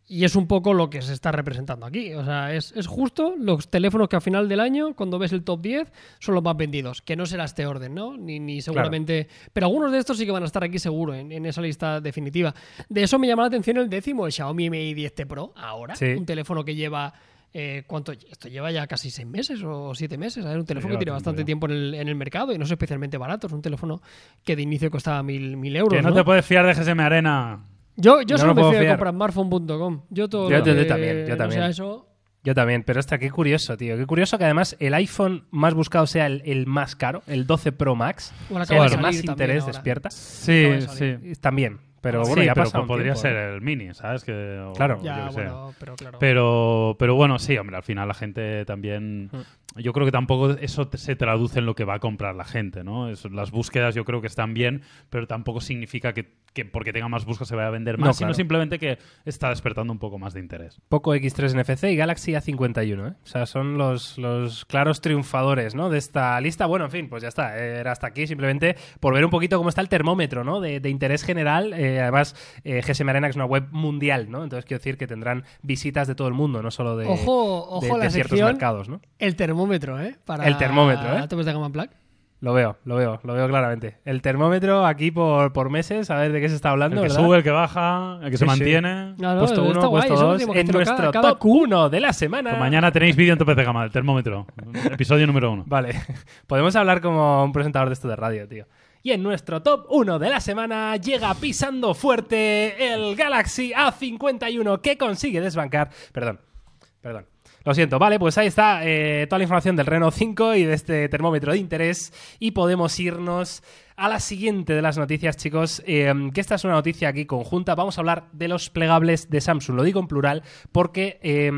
Y es un poco lo que se está representando aquí. O sea, es, es justo los teléfonos que a final del año, cuando ves el top 10, son los más vendidos. Que no será este orden, ¿no? Ni, ni seguramente. Pero algunos de estos sí que van a estar aquí seguro, en, en esa lista definitiva. De eso me llama la atención el décimo, el Xiaomi Mi 10T Pro, ahora. Sí. Un teléfono que lleva. eh, ¿Cuánto? Esto lleva ya casi seis meses o siete meses. Es un teléfono que tiene bastante tiempo en el, en el mercado y no es especialmente barato. Es un teléfono que de inicio costaba mil, mil euros. Que no, ¿no? te puedes fiar de GSM Arena. Yo, yo No solo me de fiar. comprar smartphone.com. Yo todo Yo- lo yo que también, yo también. sea eso. Yo también, pero hasta qué curioso, tío. Qué curioso que además el iPhone más buscado sea el, el más caro, el 12 Pro Max, Bueno, sea el que más interés ahora. despierta. Sí, sí. También, pero Sí, bueno, ya pero podría tiempo, ser ¿eh? el mini, ¿sabes? Que, o- Claro. yo Ya, bueno, pero claro. Pero, pero bueno, sí, hombre, al final la gente también. Yo creo que tampoco eso se traduce en lo que va a comprar la gente, ¿no? Es- las búsquedas yo creo que están bien, pero tampoco significa que, que porque tenga más búsquedas se vaya a vender más, No, sino claro. simplemente que está despertando un poco más de interés. Poco X3 NFC y Galaxy A51, ¿eh? O sea, son los, los claros triunfadores, ¿no? De esta lista. Bueno, en fin, pues ya está. Era hasta aquí simplemente por ver un poquito cómo está el termómetro, ¿no? De, de interés general. Eh, además, eh, GSM Arena es una web mundial, ¿no? Entonces quiero decir que tendrán visitas de todo el mundo, no solo de, ojo, ojo de- a la de ciertos sección. mercados, ¿no? El termómetro, ¿eh? Para El termómetro, ¿eh? topes de gama Black. Lo veo, lo veo, lo veo claramente. El termómetro aquí por, por meses, a ver de qué se está hablando, El que ¿verdad? sube, el que baja, el que Sí, se sí. mantiene. Puesto está 1, guay, puesto eso 2, tenemos que en nuestro cada- cada top Q. 1 de la semana. Pues mañana tenéis vídeo en Topes de Gama, el termómetro. (laughs) Episodio número uno. Vale, (laughs) podemos hablar como un presentador de esto de radio, tío. Y en nuestro top 1 de la semana llega pisando fuerte el Galaxy A51 que consigue desbancar. Perdón, perdón. Lo siento, vale, pues ahí está eh, toda la información del Renault 5 y de este termómetro de interés. Y podemos irnos a la siguiente de las noticias, chicos. eh, que esta es una noticia aquí conjunta. Vamos a hablar de los plegables de Samsung. Lo digo en plural porque eh,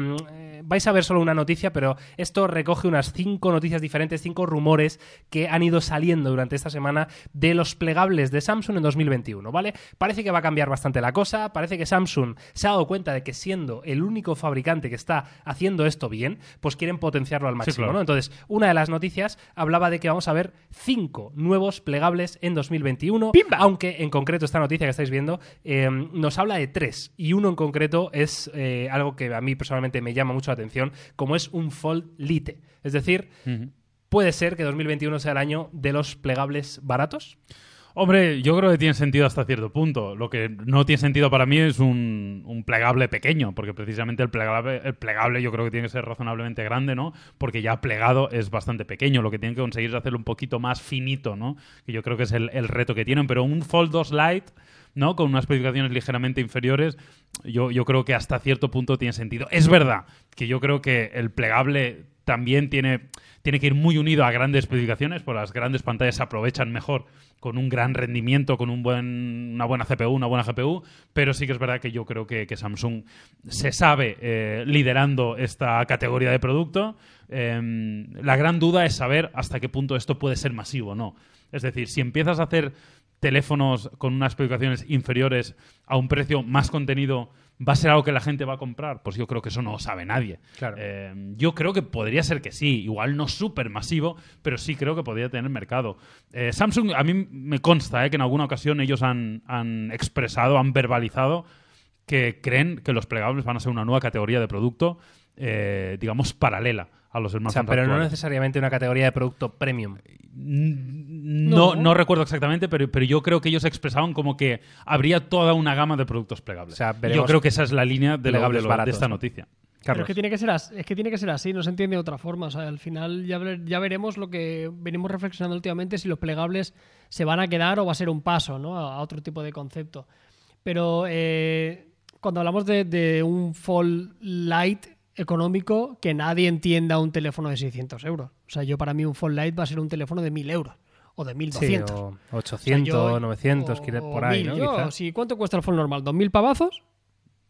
vais a ver solo una noticia, pero esto recoge unas cinco noticias diferentes, cinco rumores que han ido saliendo durante esta semana de los plegables de Samsung en 2021, ¿vale? Parece que va a cambiar bastante la cosa. Parece que Samsung se ha dado cuenta de que siendo el único fabricante que está haciendo esto bien, pues quieren potenciarlo al máximo, claro. ¿no? Entonces, una de las noticias hablaba de que vamos a ver cinco nuevos plegables en 2021, aunque en concreto esta noticia que estáis viendo eh, nos habla de tres y uno en concreto es eh, algo que a mí personalmente me llama mucho la atención, como es un Fold Lite. Es decir, puede ser que 2021 sea el año de los plegables baratos. Hombre, yo creo que tiene sentido hasta cierto punto. Lo que no tiene sentido para mí es un, un plegable pequeño, porque precisamente el plegable, el plegable yo creo que tiene que ser razonablemente grande, ¿no? Porque ya plegado es bastante pequeño. Lo que tienen que conseguir es hacerlo un poquito más finito, ¿no? Que yo creo que es el, el reto que tienen. Pero un Fold 2 Lite, Con unas especificaciones ligeramente inferiores, yo, yo creo que hasta cierto punto tiene sentido. Es verdad que yo creo que el plegable también tiene, tiene que ir muy unido a grandes especificaciones, por las grandes pantallas se aprovechan mejor con un gran rendimiento, con un buen, una buena CPU, una buena GPU, pero sí que es verdad que yo creo que, Samsung se sabe eh, liderando esta categoría de producto. Eh, la gran duda es saber hasta qué punto esto puede ser masivo no. Es decir, si empiezas a hacer teléfonos con unas especificaciones inferiores a un precio más contenido, ¿va a ser algo que la gente va a comprar? Pues yo creo que eso no lo sabe nadie. Claro. Eh, yo creo que podría ser que sí, igual no súper masivo, pero sí creo que podría tener mercado. Eh, Samsung, a mí me consta eh, que en alguna ocasión ellos han, han expresado, han verbalizado que creen que los plegables van a ser una nueva categoría de producto, digamos, paralela a los O smartphones sea, pero no necesariamente una categoría de producto premium. No, No. no recuerdo exactamente, pero, pero yo creo que ellos expresaban como que habría toda una gama de productos plegables. O sea, yo creo que esa es la línea de, lo- plegables de lo- baratos, de esta ¿no? noticia. Pero Carlos. es que, tiene que, ser así, es que tiene que ser así, no se entiende de otra forma. O sea, al final ya, ver- ya veremos lo que venimos reflexionando últimamente, si los plegables se van a quedar o va a ser un paso ¿no? a, a otro tipo de concepto. Pero eh, cuando hablamos de, de un Fall Light económico, que nadie entienda un teléfono de 600 euros. O sea, yo para mí un Fall Light va a ser un teléfono de 1000 euros o de 1200. Sí, o O sea, 800, yo- 900, o- por ahí, 1000. ¿no? Yo, sí, ¿Cuánto cuesta el Fall normal? ¿2000 pavazos?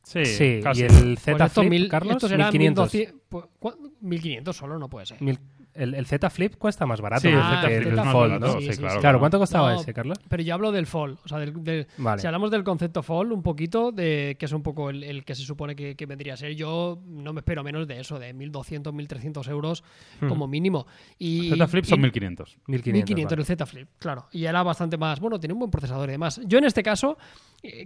Sí, Sí, casi. y el Pues Z estos Flip, mil- Carlos, estos serán 1500. 1200. pues, ¿cuán- 1500 solo no puede ser. Mil- El, el Z Flip cuesta más barato Sí, el que Z Flip el es más Fold, barato, ¿no? sí, sí, sí, claro. sí. Claro, ¿cuánto costaba No, ese, Carlos? Pero yo hablo del Fold. O sea, del, del- Vale. si hablamos del concepto Fold, un poquito, de que es un poco el, el que se supone que, que vendría a ser, yo no me espero menos de eso, de 1.200, 1.300 euros como mínimo. Y, Z Flip son y- 1500. 1500. 1500 vale. el Z Flip, claro. Y era bastante más. Bueno, tiene un buen procesador y demás. Yo en este caso,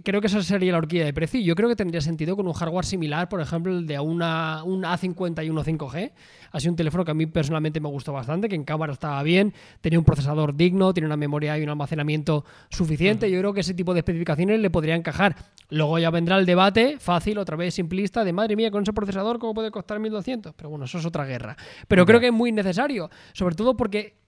creo que esa sería la horquilla de precio. Yo creo que tendría sentido con un hardware similar, por ejemplo, el de una, un A51 5G. Ha sido un teléfono que a mí personalmente me gustó bastante, que en cámara estaba bien, tenía un procesador digno, tiene una memoria y un almacenamiento suficiente. Yo creo que ese tipo de especificaciones le podría encajar. Luego ya vendrá el debate, fácil, otra vez simplista, de madre mía, con ese procesador, ¿cómo puede costar 1200? Pero bueno, eso es otra guerra. Pero creo que es muy necesario, sobre todo porque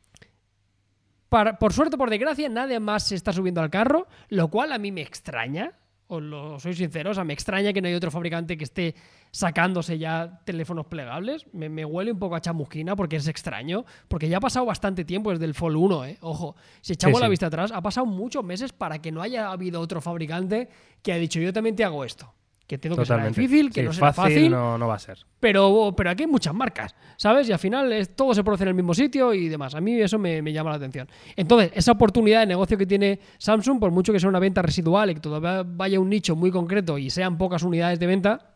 para- por suerte o por desgracia, nadie más se está subiendo al carro, lo cual a mí me extraña. Os lo soy sincero, o sea, me extraña que no hay otro fabricante que esté sacándose ya teléfonos plegables. Me, me huele un poco a chamusquina porque es extraño, porque ya ha pasado bastante tiempo desde el Fold 1, ¿eh? Ojo, si echamos Sí, la sí. vista atrás, ha pasado muchos meses para que no haya habido otro fabricante que ha dicho yo también te hago esto. Que entiendo que será difícil, que Sí, no será fácil, fácil, No, no va a ser. pero, pero aquí hay muchas marcas, ¿sabes? Y al final es- todo se produce en el mismo sitio y demás. A mí eso me, me llama la atención. Entonces, esa oportunidad de negocio que tiene Samsung, por mucho que sea una venta residual y que todavía vaya a un nicho muy concreto y sean pocas unidades de venta,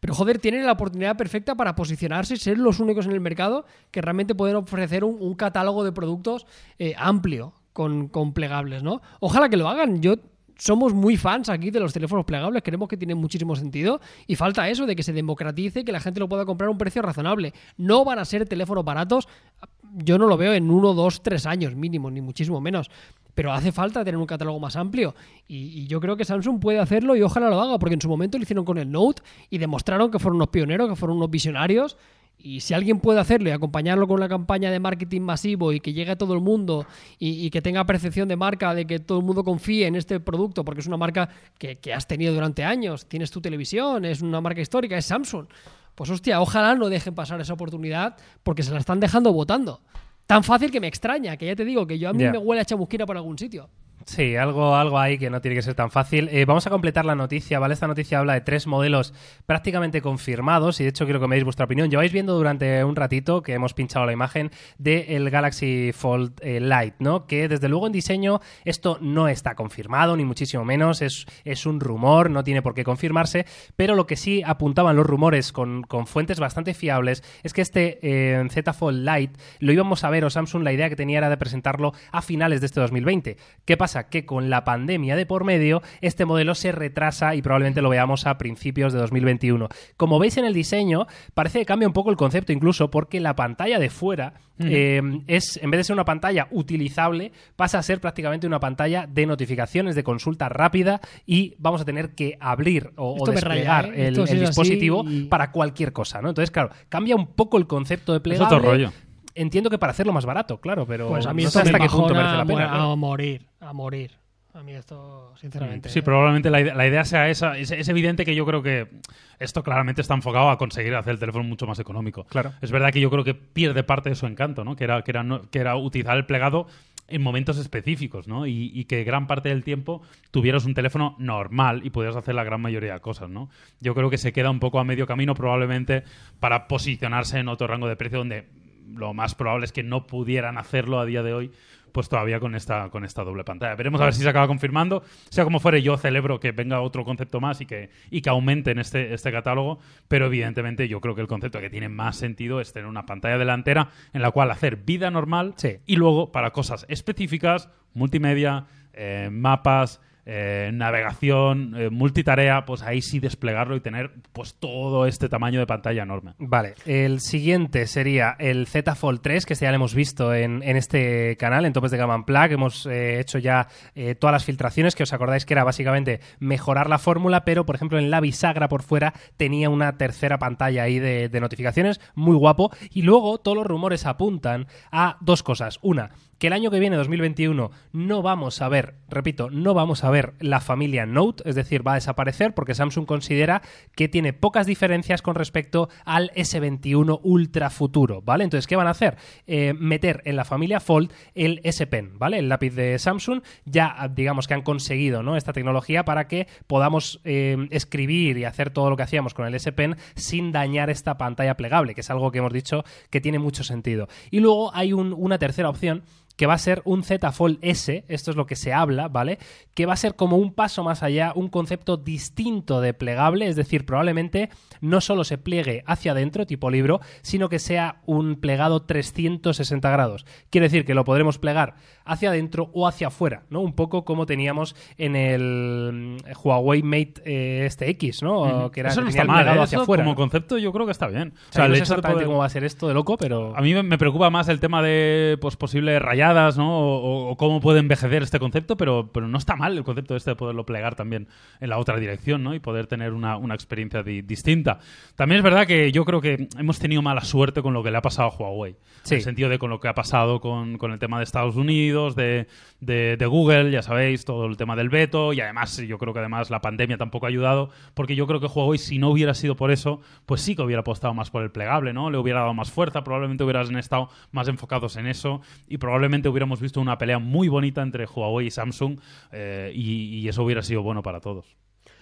pero joder, tienen la oportunidad perfecta para posicionarse y ser los únicos en el mercado que realmente pueden ofrecer un, un catálogo de productos eh, amplio con, con plegables, ¿no? Ojalá que lo hagan. Yo somos muy fans aquí de los teléfonos plegables, creemos que tienen muchísimo sentido y falta eso de que se democratice, que la gente lo pueda comprar a un precio razonable. No van a ser teléfonos baratos, yo no lo veo en uno, dos, tres años mínimo, ni muchísimo menos. Pero hace falta tener un catálogo más amplio. Y, y yo creo que Samsung puede hacerlo y ojalá lo haga, porque en su momento lo hicieron con el Note y demostraron que fueron unos pioneros, que fueron unos visionarios. Y si alguien puede hacerlo y acompañarlo con una campaña de marketing masivo y que llegue a todo el mundo y, y que tenga percepción de marca, de que todo el mundo confíe en este producto, porque es una marca que, que has tenido durante años, tienes tu televisión, es una marca histórica, es Samsung. Pues hostia, ojalá no dejen pasar esa oportunidad porque se la están dejando votando. Tan fácil que me extraña, que ya te digo, que yo a mí me huele a chamusquina por algún sitio. Sí, algo, algo ahí que no tiene que ser tan fácil. Eh, vamos a completar la noticia, ¿vale? Esta noticia habla de tres modelos prácticamente confirmados y de hecho quiero que me deis vuestra opinión. Lleváis viendo durante un ratito que hemos pinchado la imagen del Galaxy Fold eh, Lite, ¿no? Que desde luego en diseño esto no está confirmado, ni muchísimo menos, es, es un rumor, no tiene por qué confirmarse, pero lo que sí apuntaban los rumores con, con fuentes bastante fiables es que este eh, Z Fold Lite lo íbamos a ver o Samsung la idea que tenía era de presentarlo a finales de este 2020. ¿Qué pasa? Que con la pandemia de por medio, este modelo se retrasa y probablemente lo veamos a principios de 2021. Como veis en el diseño, parece que cambia un poco el concepto incluso porque la pantalla de fuera eh, es, en vez de ser una pantalla utilizable, pasa a ser prácticamente una pantalla de notificaciones, de consulta rápida y vamos a tener que abrir o, o raya, desplegar ¿eh? el, es dispositivo y- para cualquier cosa, ¿no? Entonces, claro, cambia un poco el concepto de Es plegable. otro rollo. Entiendo que para hacerlo más barato, claro, pero Pues a mí no esto sé me hasta qué punto merece la pena. a, morir, a morir. A mí esto, sinceramente. Sí, ¿eh? probablemente la idea, la idea sea esa. Es, es evidente que yo creo que esto claramente está enfocado a conseguir hacer el teléfono mucho más económico. Claro. Es verdad que yo creo que pierde parte de su encanto, ¿no? Que era, que era, no- que era utilizar el plegado en momentos específicos, ¿no? Y, y que gran parte del tiempo tuvieras un teléfono normal y pudieras hacer la gran mayoría de cosas, ¿no? Yo creo que se queda un poco a medio camino probablemente para posicionarse en otro rango de precio donde lo más probable es que no pudieran hacerlo a día de hoy pues todavía con esta, con esta doble pantalla. Veremos a ver si se acaba confirmando. Sea como fuere, yo celebro que venga otro concepto más y que, y que aumente en este, este catálogo, pero evidentemente yo creo que el concepto que tiene más sentido es tener una pantalla delantera en la cual hacer vida normal Sí. y luego para cosas específicas, multimedia, eh, mapas, eh, navegación, eh, multitarea, pues ahí sí desplegarlo y tener pues todo este tamaño de pantalla enorme. Vale, el siguiente sería el Z Fold 3, que este ya lo hemos visto en, en este canal, en Topes de Gama Unplugged. Hemos eh, hecho ya todas las filtraciones, que os acordáis que era básicamente mejorar la fórmula, pero por ejemplo en la bisagra por fuera tenía una tercera pantalla ahí de, de notificaciones, muy guapo. Y luego todos los rumores apuntan a dos cosas. Una, que el año que viene, 2021, no vamos a ver, repito, no vamos a ver ver la familia Note, es decir, va a desaparecer porque Samsung considera que tiene pocas diferencias con respecto al S21 Ultra futuro, ¿vale? Entonces, ¿qué van a hacer? Eh, meter en la familia Fold el S Pen, ¿vale? El lápiz de Samsung. Ya, digamos que han conseguido ¿no? esta tecnología para que podamos eh, escribir y hacer todo lo que hacíamos con el S Pen sin dañar esta pantalla plegable, que es algo que hemos dicho que tiene mucho sentido. Y luego hay una tercera opción que va a ser un Z Fold S, esto es lo que se habla, ¿vale? Que va a ser como un paso más allá, un concepto distinto de plegable, es decir, probablemente no solo se pliegue hacia adentro, tipo libro, sino que sea un plegado 360 grados. Quiere decir que lo podremos plegar hacia adentro o hacia afuera, ¿no? Un poco como teníamos en el mm, Huawei Mate eh, este X, ¿no? Que era Eso no tenía está el mal, plegado ¿eh? hacia Eso afuera. Como concepto yo creo que está bien. O sea, el no sé exactamente poder- cómo va a ser esto de loco, pero... A mí me- preocupa más el tema de pues, posibles O, o cómo puede envejecer este concepto, pero, pero no está mal el concepto este de poderlo plegar también en la otra dirección, ¿no? Y poder tener una, una experiencia di- distinta. También es verdad que yo creo que hemos tenido mala suerte con lo que le ha pasado a Huawei. Sí. En el sentido de con lo que ha pasado con, con el tema de Estados Unidos, de, de- de Google, ya sabéis, todo el tema del veto. Y además, yo creo que además la pandemia tampoco ha ayudado, porque yo creo que Huawei, si no hubiera sido por eso, pues sí que hubiera apostado más por el plegable, ¿no? Le hubiera dado más fuerza, probablemente hubieran estado más enfocados en eso y probablemente hubiéramos visto una pelea muy bonita entre Huawei y Samsung eh, y, y eso hubiera sido bueno para todos.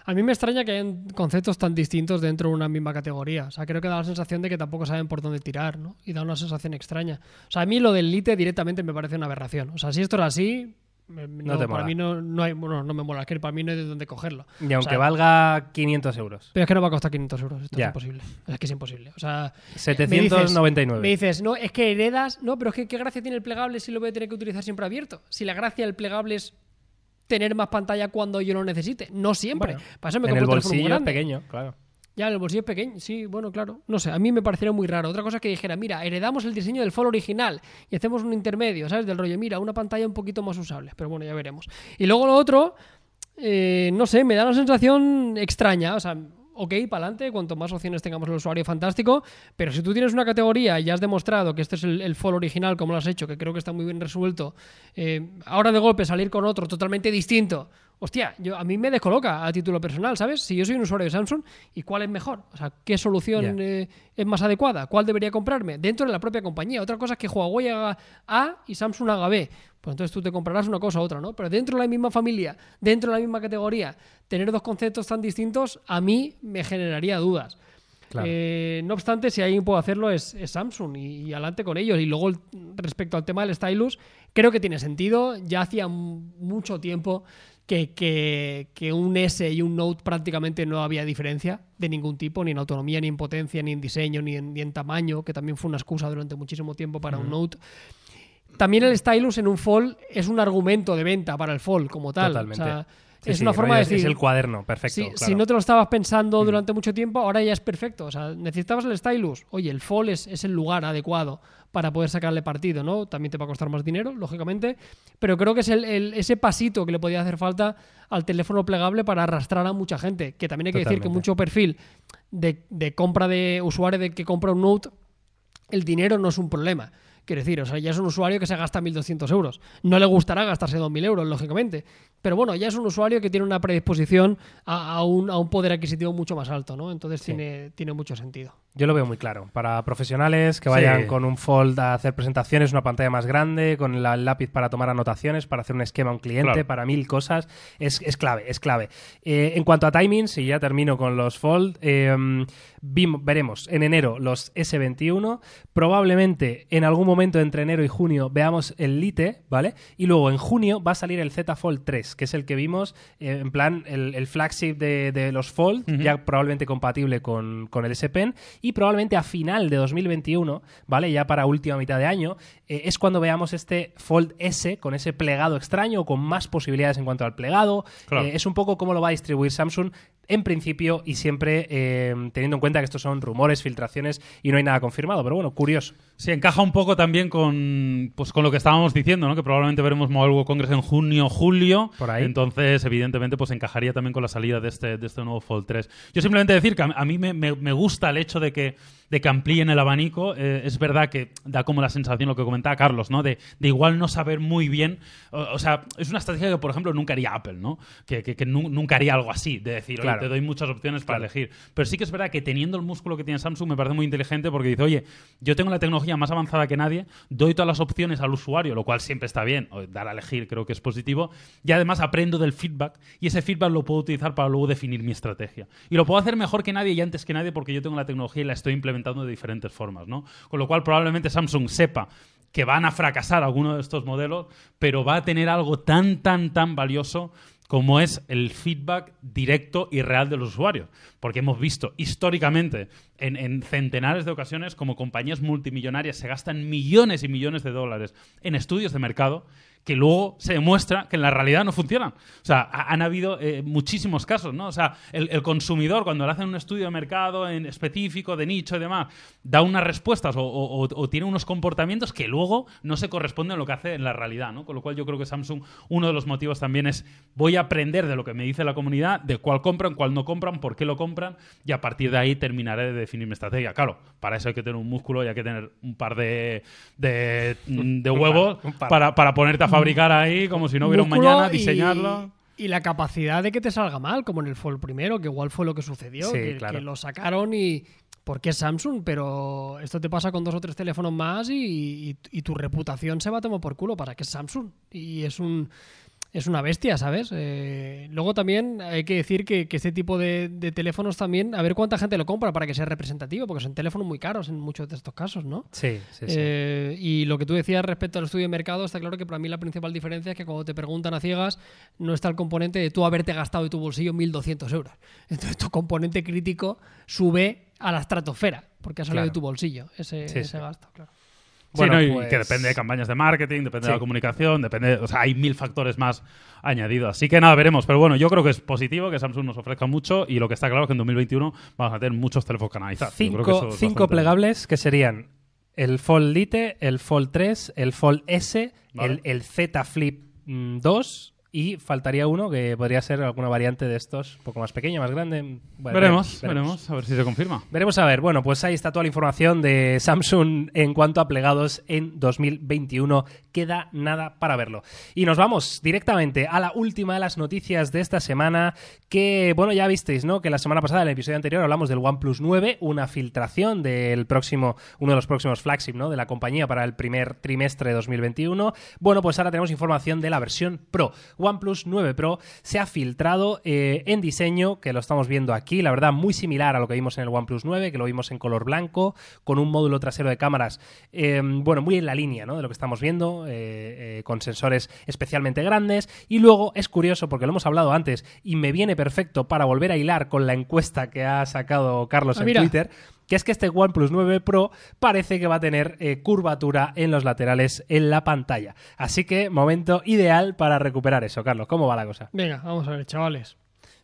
A mí me extraña que hayan conceptos tan distintos dentro de una misma categoría. O sea, creo que da la sensación de que tampoco saben por dónde tirar, ¿no? Y da una sensación extraña. O sea, a mí lo del Lite directamente me parece una aberración. O sea, si esto era así, me- no, te para mola. mí no, no hay, bueno, no me mola, es que para mí no hay de dónde cogerlo. Y aunque O sea, valga 500 euros. Pero es que no va a costar 500 euros, esto Ya. es imposible. Es que es imposible. O sea, 799. Me dices, no, es que heredas, no, pero es que qué gracia tiene el plegable si lo voy a tener que utilizar siempre abierto. Si la gracia del plegable es tener más pantalla cuando yo lo necesite, no siempre. Bueno, Para eso me en el compro un muy bolsillo grande. pequeño, claro. Ya, el bolsillo es pequeño, sí, bueno, claro. No sé, a mí me parecería muy raro. Otra cosa es que dijera, mira, heredamos el diseño del Fold original y hacemos un intermedio, ¿sabes? Del rollo, mira, una pantalla un poquito más usable. Pero bueno, ya veremos. Y luego lo otro, eh, no sé, me da una sensación extraña. O sea, ok, para adelante, cuanto más opciones tengamos el usuario, fantástico. Pero si tú tienes una categoría y ya has demostrado que este es el, el Fold original, como lo has hecho, que creo que está muy bien resuelto, eh, ahora de golpe salir con otro totalmente distinto. Hostia, yo, a mí me descoloca a título personal, ¿sabes? Si yo soy un usuario de Samsung, ¿y cuál es mejor? O sea, ¿qué solución eh, es más adecuada? ¿Cuál debería comprarme? Dentro de la propia compañía. Otra cosa es que Huawei haga A y Samsung haga B. Pues entonces tú te comprarás una cosa u otra, ¿no? Pero dentro de la misma familia, dentro de la misma categoría, tener dos conceptos tan distintos, a mí me generaría dudas. Claro. Eh, no obstante, si alguien puede hacerlo es, es Samsung y, y adelante con ellos. Y luego, el- respecto al tema del stylus, creo que tiene sentido. Ya hacía mucho tiempo que, que- que un S y un Note prácticamente no había diferencia de ningún tipo, ni en autonomía, ni en potencia, ni en diseño, ni en, ni en tamaño, que también fue una excusa durante muchísimo tiempo para un Note. También el stylus en un Fold es un argumento de venta para el Fold como tal. Totalmente. O sea, Sí, es sí, una forma de decir. Es el cuaderno, perfecto. Si, claro. si no te lo estabas pensando durante mucho tiempo, ahora ya es perfecto. O sea, necesitabas el stylus. Oye, el fall es, es el lugar adecuado para poder sacarle partido, ¿no? También te va a costar más dinero, lógicamente. Pero creo que es el, el- ese pasito que le podía hacer falta al teléfono plegable para arrastrar a mucha gente. Que también hay que decir que mucho perfil de, de compra de usuario de que compra un Note, el dinero no es un problema. Quiero decir, o sea, ya es un usuario que se gasta 1.200 euros. No le gustará gastarse 2.000 euros, lógicamente. Pero bueno, ya es un usuario que tiene una predisposición a, a un, a un poder adquisitivo mucho más alto, ¿no? Entonces tiene, tiene mucho sentido. Yo lo veo muy claro. Para profesionales que Sí. vayan con un Fold a hacer presentaciones, una pantalla más grande, con la- el lápiz para tomar anotaciones, para hacer un esquema a un cliente, Claro. para mil cosas, es, es clave, es clave. Eh, en cuanto a timings, y ya termino con los Fold, eh, vim- veremos en enero los S21, probablemente en algún momento entre enero y junio veamos el Lite, ¿vale? Y luego en junio va a salir el Z Fold 3, que es el que vimos, eh, en plan, el, el flagship de, de los Fold, ya probablemente compatible con, con el S Pen, y probablemente a final de 2021, ¿vale? Ya para última mitad de año, eh, es cuando veamos este Fold S con ese plegado extraño, con más posibilidades en cuanto al plegado. Claro. Eh, es un poco cómo lo va a distribuir Samsung en principio y siempre teniendo en cuenta que estos son rumores, filtraciones y no hay nada confirmado. Pero bueno, curioso. Sí, encaja un poco también con, pues, con lo que estábamos diciendo, ¿no? Que probablemente veremos Mobile World Congress en junio o julio. Por ahí. Entonces, evidentemente, pues encajaría también con la salida de este, de este nuevo Fold 3. Yo simplemente decir que a, a mí me, me- me gusta el hecho de que de que amplíen el abanico. Eh, es verdad que da como la sensación, lo que comentaba Carlos, ¿no? De, de igual no saber muy bien. O, o sea, es una estrategia que, por ejemplo, nunca haría Apple, ¿no? Que, que- que nu- nunca haría algo así, de decir, oye, Claro. te doy muchas opciones para Claro. elegir. Pero sí que es verdad que teniendo el músculo que tiene Samsung me parece muy inteligente porque dice, oye, yo tengo la tecnología más avanzada que nadie, doy todas las opciones al usuario, lo cual siempre está bien, o dar a elegir creo que es positivo, y además aprendo del feedback y ese feedback lo puedo utilizar para luego definir mi estrategia. Y lo puedo hacer mejor que nadie y antes que nadie porque yo tengo la tecnología y la estoy implementando de diferentes formas, ¿no? Con lo cual probablemente Samsung sepa que van a fracasar algunos de estos modelos, pero va a tener algo tan, tan, tan valioso como es el feedback directo y real de los usuarios. Porque hemos visto históricamente en, en centenares de ocasiones como compañías multimillonarias se gastan millones y millones de dólares en estudios de mercado que luego se demuestra que en la realidad no funcionan. O sea, ha- han habido eh, muchísimos casos, ¿no? O sea, el, el consumidor cuando le hacen un estudio de mercado en específico, de nicho y demás, da unas respuestas o, o- o- o tiene unos comportamientos que luego no se corresponden a lo que hace en la realidad, ¿no? Con lo cual yo creo que Samsung, uno de los motivos también es voy a aprender de lo que me dice la comunidad, de cuál compran, cuál no compran, por qué lo compran, y a partir de ahí terminaré de definir mi estrategia. Claro, para eso hay que tener un músculo y hay que tener un par de, de, de (laughs) Un huevos par, un par. para, para ponerte a fabricar ahí como si no hubiera un mañana, diseñarlo. Y, la capacidad de que te salga mal, como en el Fold primero, que igual fue lo que sucedió, Sí, que, claro. que lo sacaron y... Porque es Samsung, pero esto te pasa con dos o tres teléfonos más y, y- y tu reputación se va a tomar por culo para que es Samsung. Y es un... Es una bestia, ¿sabes? Eh, luego también hay que decir que, que este tipo de, de teléfonos también, a ver cuánta gente lo compra para que sea representativo, porque son teléfonos muy caros en muchos de estos casos, ¿no? Sí, sí, sí. Eh, y lo que tú decías respecto al estudio de mercado, está claro que para mí la principal diferencia es que cuando te preguntan a ciegas, no está el componente de tú haberte gastado de tu bolsillo 1.200 euros. Entonces tu componente crítico sube a la estratosfera, porque ha salido Claro. de tu bolsillo ese, Sí, ese sí. gasto, claro. Bueno, sí, pues- que depende de campañas de marketing, depende Sí. de la comunicación, depende, o sea, hay mil factores más añadidos. Así que nada, veremos. Pero bueno, yo creo que es positivo que Samsung nos ofrezca mucho y lo que está claro es que en 2021 vamos a tener muchos teléfonos canalizados. Que Cinco, es cinco plegables que serían el Fold Lite, el Fold 3, el Fold S, Vale. el, el Z Flip mm, 2 y faltaría uno que podría ser alguna variante de estos, un poco más pequeño, más grande. Bueno, veremos, veremos, a ver si se confirma. Veremos a ver. Bueno, pues ahí está toda la información de Samsung en cuanto a plegados en 2021. Queda nada para verlo. Y nos vamos directamente a la última de las noticias de esta semana. Que, bueno, ya visteis, ¿no? Que la semana pasada, en el episodio anterior, hablamos del OnePlus 9, una filtración del próximo, uno de los próximos flagship, ¿no? De la compañía para el primer trimestre de 2021. Bueno, pues ahora tenemos información de la versión Pro. OnePlus 9 Pro se ha filtrado eh, en diseño, que lo estamos viendo aquí, la verdad, muy similar a lo que vimos en el OnePlus 9, que lo vimos en color blanco, con un módulo trasero de cámaras, eh, bueno, muy en la línea ¿no? de lo que estamos viendo, eh, con sensores especialmente grandes. Y luego es curioso, porque lo hemos hablado antes, y me viene perfecto para volver a hilar con la encuesta que ha sacado Carlos Ah, en mira. Twitter que es que este OnePlus 9 Pro parece que va a tener eh, curvatura en los laterales en la pantalla. Así que momento ideal para recuperar eso. Carlos, ¿cómo va la cosa? Venga, vamos a ver, chavales.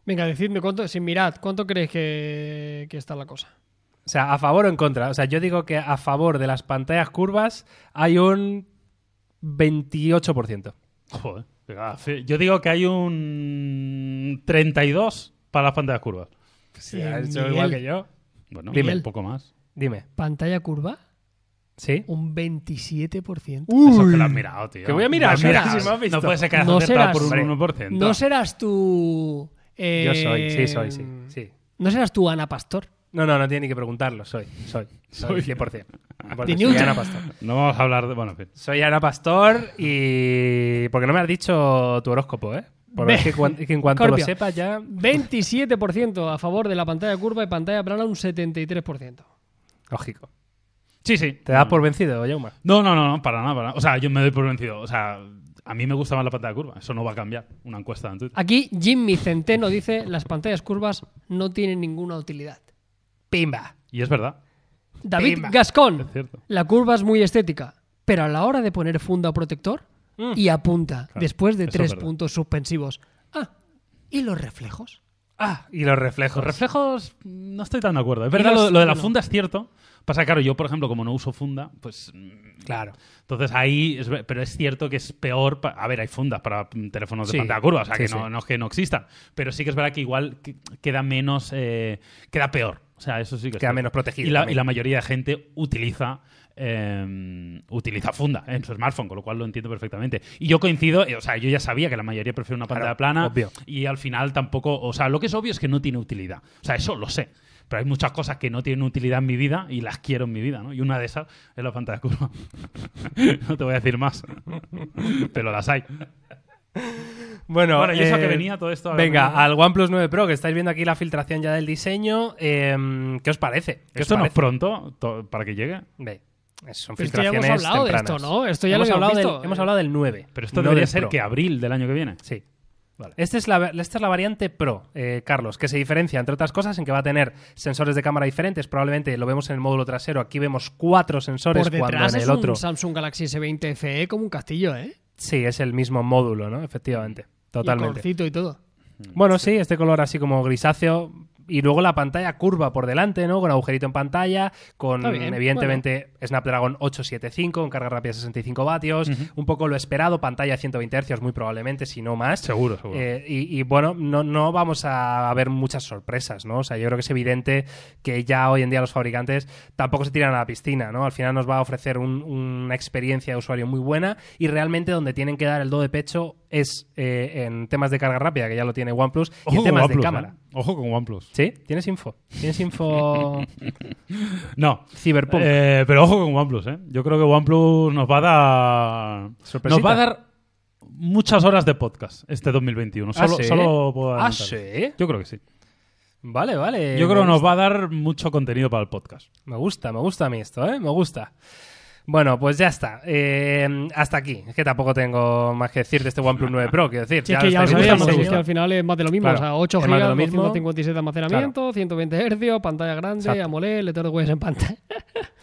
Venga, decidme cuánto, sin mirad, ¿cuánto creéis que, que está la cosa? O sea, ¿a favor o en contra? O sea, yo digo que a favor de las pantallas curvas hay un 28%. Joder, yo digo que hay un 32 para las pantallas curvas. Sí, ha hecho Miguel. igual que yo. Bueno, Dime. un poco más. Dime. Pantalla curva, ¿Sí? un 27%. Eso que lo has mirado, tío. Que voy a mirar, si me has visto. No puede ser que hayas No acertado serás- por un Hombre, 1%. No serás tú... eh, Yo soy, sí, soy, sí. sí. No serás tú Ana Pastor. No, no, no tiene ni que preguntarlo. Soy, soy. Soy Soy. 100%. De (laughs) soy Newton. Ana Pastor. No vamos a hablar de... Bueno, en fin. Soy Ana Pastor y... Porque no me has dicho tu horóscopo, ¿eh? Ve- que, en cuanto lo sepas ya... 27% a favor de la pantalla curva y pantalla plana un 73%. Lógico. Sí, sí. ¿Te das por vencido, Jauma? No, no, no, no, para nada, para nada. O sea, yo me doy por vencido. O sea, a mí me gusta más la pantalla curva. Eso no va a cambiar. Una encuesta en Twitter. Aquí Jimmy Centeno dice las pantallas curvas no tienen ninguna utilidad. ¡Pimba! Y es verdad. David Pimba. Gascón, Es cierto. la curva es muy estética, pero a la hora de poner funda o protector Mm. y apunta Claro, después de tres verdad. puntos suspensivos. Ah, ¿y los reflejos? Ah, y los reflejos. Los reflejos no estoy tan de acuerdo. Es verdad, los- lo, lo de la no. funda es cierto. Pasa, claro, yo, por ejemplo, como no uso funda, pues... mm, Claro. Entonces ahí, es pero es cierto que es peor. pa- a ver, hay fundas para teléfonos de Sí, pantalla curva, o sea sí, que no, sí. no que no existan. Pero sí que es verdad que igual que- queda menos, eh, queda peor O sea, eso sí que es Queda menos protegido Y la, también. y la mayoría de gente utiliza eh, utiliza funda en su smartphone, con lo cual lo entiendo perfectamente. Y yo coincido, eh, o sea, yo ya sabía que la mayoría prefiere una pantalla Claro, plana obvio. y al final tampoco, o sea, lo que es obvio es que no tiene utilidad. O sea, eso lo sé. Pero hay muchas cosas que no tienen utilidad en mi vida y las quiero en mi vida, ¿no? Y una de esas es la pantalla curva. (laughs) no te voy a decir más. Pero las hay. Bueno, Bueno, y eso eh, que venía todo esto. Venga, al OnePlus 9 Pro, que estáis viendo aquí la filtración ya del diseño. eh, ¿Qué os parece? ¿Qué os Esto no es pronto to- para que llegue. Ve, son Pero esto ya hemos filtraciones hablado de esto, ¿no? Esto ya hemos lo hablado habíamos del, visto. hemos hablado del 9. Pero esto no debería ser Pro. que abril del año que viene. Sí. Vale. Esta es, la, esta es la variante Pro, eh, Carlos, que se diferencia, entre otras cosas, en que va a tener sensores de cámara diferentes. Probablemente lo vemos en el módulo trasero. Aquí vemos cuatro sensores Por cuando en es el otro. un Samsung Galaxy S20 FE como un castillo, ¿eh? Sí, es el mismo módulo, ¿no? Efectivamente. Y Totalmente. colorcito y todo. Bueno, sí, este color así como grisáceo. Y luego la pantalla curva por delante, ¿no? Con agujerito en pantalla, con bien, evidentemente Snapdragon 875, con carga rápida de 65 vatios, un poco lo esperado, pantalla 120 Hz muy probablemente, si no más. Seguro, seguro. Eh, y, y, bueno, no, no vamos a ver muchas sorpresas, ¿no? O sea, yo creo que es evidente que ya hoy en día los fabricantes tampoco se tiran a la piscina, ¿no? Al final nos va a ofrecer un- una experiencia de usuario muy buena y realmente donde tienen que dar el do de pecho es eh, en temas de carga rápida, que ya lo tiene OnePlus, y Ojo en con temas OnePlus, de cámara. ¿eh? Ojo con OnePlus. ¿Sí? ¿Tienes info? ¿Tienes info (laughs) No. Cyberpunk? Eh, pero ojo con OnePlus, ¿eh? Yo creo que OnePlus nos va a dar. Sorpresita. Nos va a dar muchas horas de podcast este 2021. ¿Ah, Solo, sí? solo puedo ¿Ah, sí? Yo creo que sí. Vale, vale. Yo creo que nos va a dar mucho contenido para el podcast. Me gusta, me gusta a mí esto, ¿eh? Me gusta. Bueno, pues ya está. Eh, hasta aquí. Es que tampoco tengo más que decir de este OnePlus 9 Pro, quiero decir. Es que ya lo sabíamos, es que al final es más de lo mismo. Claro, o sea, 8 es más de GB, lo mismo. 256 de almacenamiento, 120 Hz, pantalla grande, Exacto. AMOLED, lector de huellas en pantalla.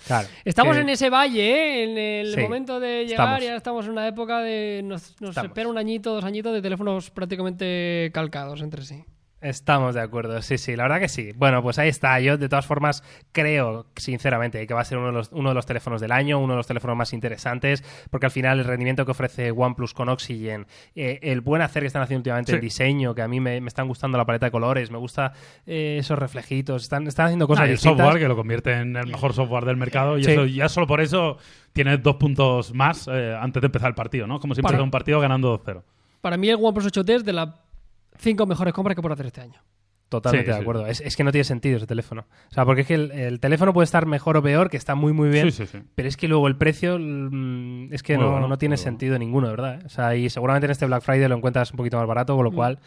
Claro, Estamos que- en ese valle, ¿eh? En el Sí, momento de llegar, estamos. ya estamos en una época de. Nos, nos espera un añito, dos añitos de teléfonos prácticamente calcados entre sí. Estamos de acuerdo, sí, sí, la verdad que sí. Bueno, pues ahí está. Yo, de todas formas, creo, sinceramente, que va a ser uno de los, uno de los teléfonos del año, uno de los teléfonos más interesantes, porque al final el rendimiento que ofrece OnePlus con Oxygen, eh, el buen hacer que están haciendo últimamente, Sí. el diseño, que a mí me, me están gustando la paleta de colores, me gusta eh, esos reflejitos, están, están haciendo cosas Ah, y el distintas. software que lo convierte en el mejor software del mercado y Sí. eso ya solo por eso tiene dos puntos más eh, antes de empezar el partido, ¿no? Como si empezara un partido ganando 2-0. Para mí, el OnePlus 8T es de las cinco mejores compras que puedo hacer este año. Totalmente Sí, de sí. acuerdo. Es, es que no tiene sentido ese teléfono. O sea, porque es que el, el teléfono puede estar mejor o peor, que está muy, muy bien. Sí, sí, sí. Pero es que luego el precio mm, es que no, bueno, no tiene bueno. sentido ninguno, de ¿verdad? O sea, y seguramente en este Black Friday lo encuentras un poquito más barato, con lo cual,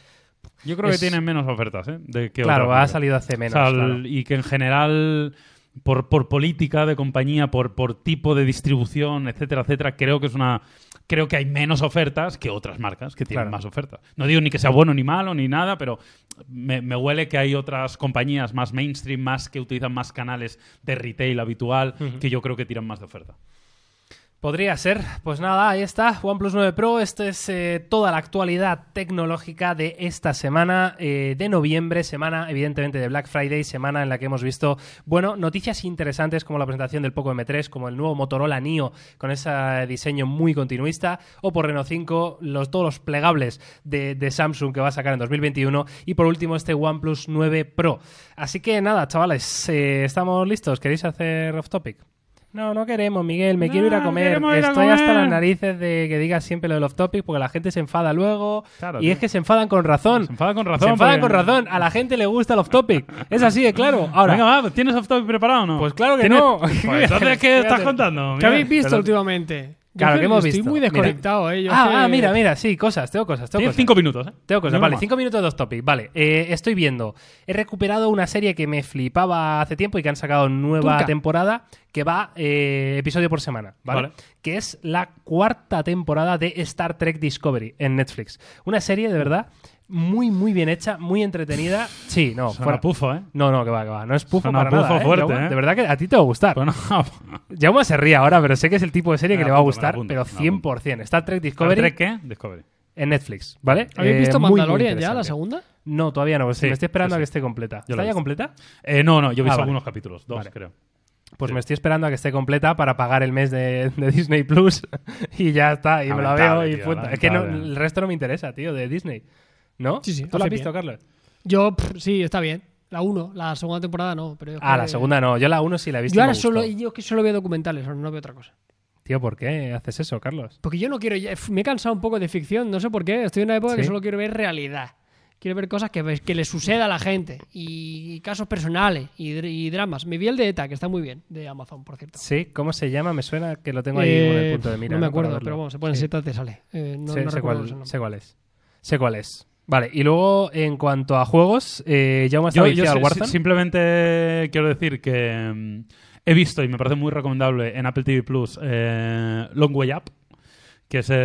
Yo creo Es- que tienen menos ofertas, ¿eh? De que claro, ha salido hace menos. O sea, claro. el- Y que en general, por, por política de compañía, por, por tipo de distribución, etcétera, etcétera, creo que es una. Creo que hay menos ofertas que otras marcas que tienen Claro. más ofertas. No digo ni que sea bueno ni malo ni nada, pero me, me huele que hay otras compañías más mainstream, más que utilizan más canales de retail habitual, que yo creo que tiran más de oferta. Podría ser. Pues nada, ahí está. OnePlus 9 Pro. Esto es eh, toda la actualidad tecnológica de esta semana eh, de noviembre, semana evidentemente de Black Friday, semana en la que hemos visto, bueno, noticias interesantes como la presentación del Poco M3, como el nuevo Motorola Neo con ese diseño muy continuista, o por Reno 5, los, todos los plegables de, de Samsung que va a sacar en 2021, y por último este OnePlus 9 Pro. Así que nada, chavales, eh, ¿estamos listos? ¿Queréis hacer off topic? No, no queremos, Miguel. Me No, quiero ir a comer. queremos ir a Estoy hasta las narices de que digas siempre lo del off topic porque la gente se enfada luego. Claro, y tío. es que se enfadan con razón. Se enfada con razón. Se enfadan porque- con razón. A la gente le gusta el off topic. Es así de claro. Ahora, Venga, va, ¿tienes off topic preparado o no? Pues claro que ¿Tienes- no. Pues entonces, (laughs) ¿qué estás contando? ¿Qué habéis visto pero- últimamente? Claro, que hemos estoy visto. muy Mira. desconectado, ¿eh? Yo es Ah, que- ah, mira, mira, sí, cosas, tengo cosas, tengo cosas. cinco minutos, ¿eh? Tengo cosas, No vale, más. cinco minutos de off topic, vale. Eh, estoy viendo, he recuperado una serie que me flipaba hace tiempo y que han sacado nueva Turca. temporada que va eh, episodio por semana, ¿vale? Vale. Que es la cuarta temporada de Star Trek Discovery en Netflix. Una serie de verdad muy, muy bien hecha, muy entretenida. Sí, no, Suena fuera. pufo, ¿eh? No, no, que va, que va. No es pufo Suena para pufo nada, ¿eh? fuerte. ¿eh? De verdad que a ti te va a gustar. Bueno, (laughs) Jaume se ríe ahora, pero sé que es el tipo de serie Me que le va a gustar, apunto, pero me la apunto. 100%. Star Trek ¿Star Discovery Trek qué? Discovery. en Netflix, ¿vale? ¿Habéis Eh, visto muy, muy Mandalorian ya, la segunda? No, todavía no. Sí, me estoy esperando sí, a que esté completa. Yo ¿Está ya completa? Eh, no, no, yo he visto Ah, vale. algunos capítulos, dos Vale. creo. Pues Sí. me estoy esperando a que esté completa para pagar el mes de, de Disney Plus (laughs) y ya está. Y me la veo y tío, punto. Es que no, el resto no me interesa, tío, de Disney. ¿No? Sí, sí, ¿Tú lo has visto. Carlos? Yo, pff, sí, está bien. La 1, la segunda temporada no. Pero Ah, que- la segunda no. Yo la uno sí la he visto. Yo ahora solo, yo que solo veo documentales, no veo otra cosa. Tío, ¿por qué haces eso, Carlos? Porque yo no quiero. Me he cansado un poco de ficción, no sé por qué. Estoy en una época que ¿Sí? solo quiero ver realidad. Quiero ver cosas que, que le suceda a la gente. Y casos personales y, dr- y dramas. Me vi el de ETA, que está muy bien, de Amazon, por cierto. Sí, ¿cómo se llama? Me suena que lo tengo ahí Eh, con el punto de mira. no me acuerdo, pero bueno, se pone Sí. seta, te sale. Eh, no, sé, no sé cuál, sé cuál es. Sé cuál es. Vale, y luego en cuanto a juegos, eh, ya hemos estado Yo, yo al Warzone. si- simplemente quiero decir que mm, he visto y me parece muy recomendable en Apple TV Plus eh, Long Way Up. Que es el,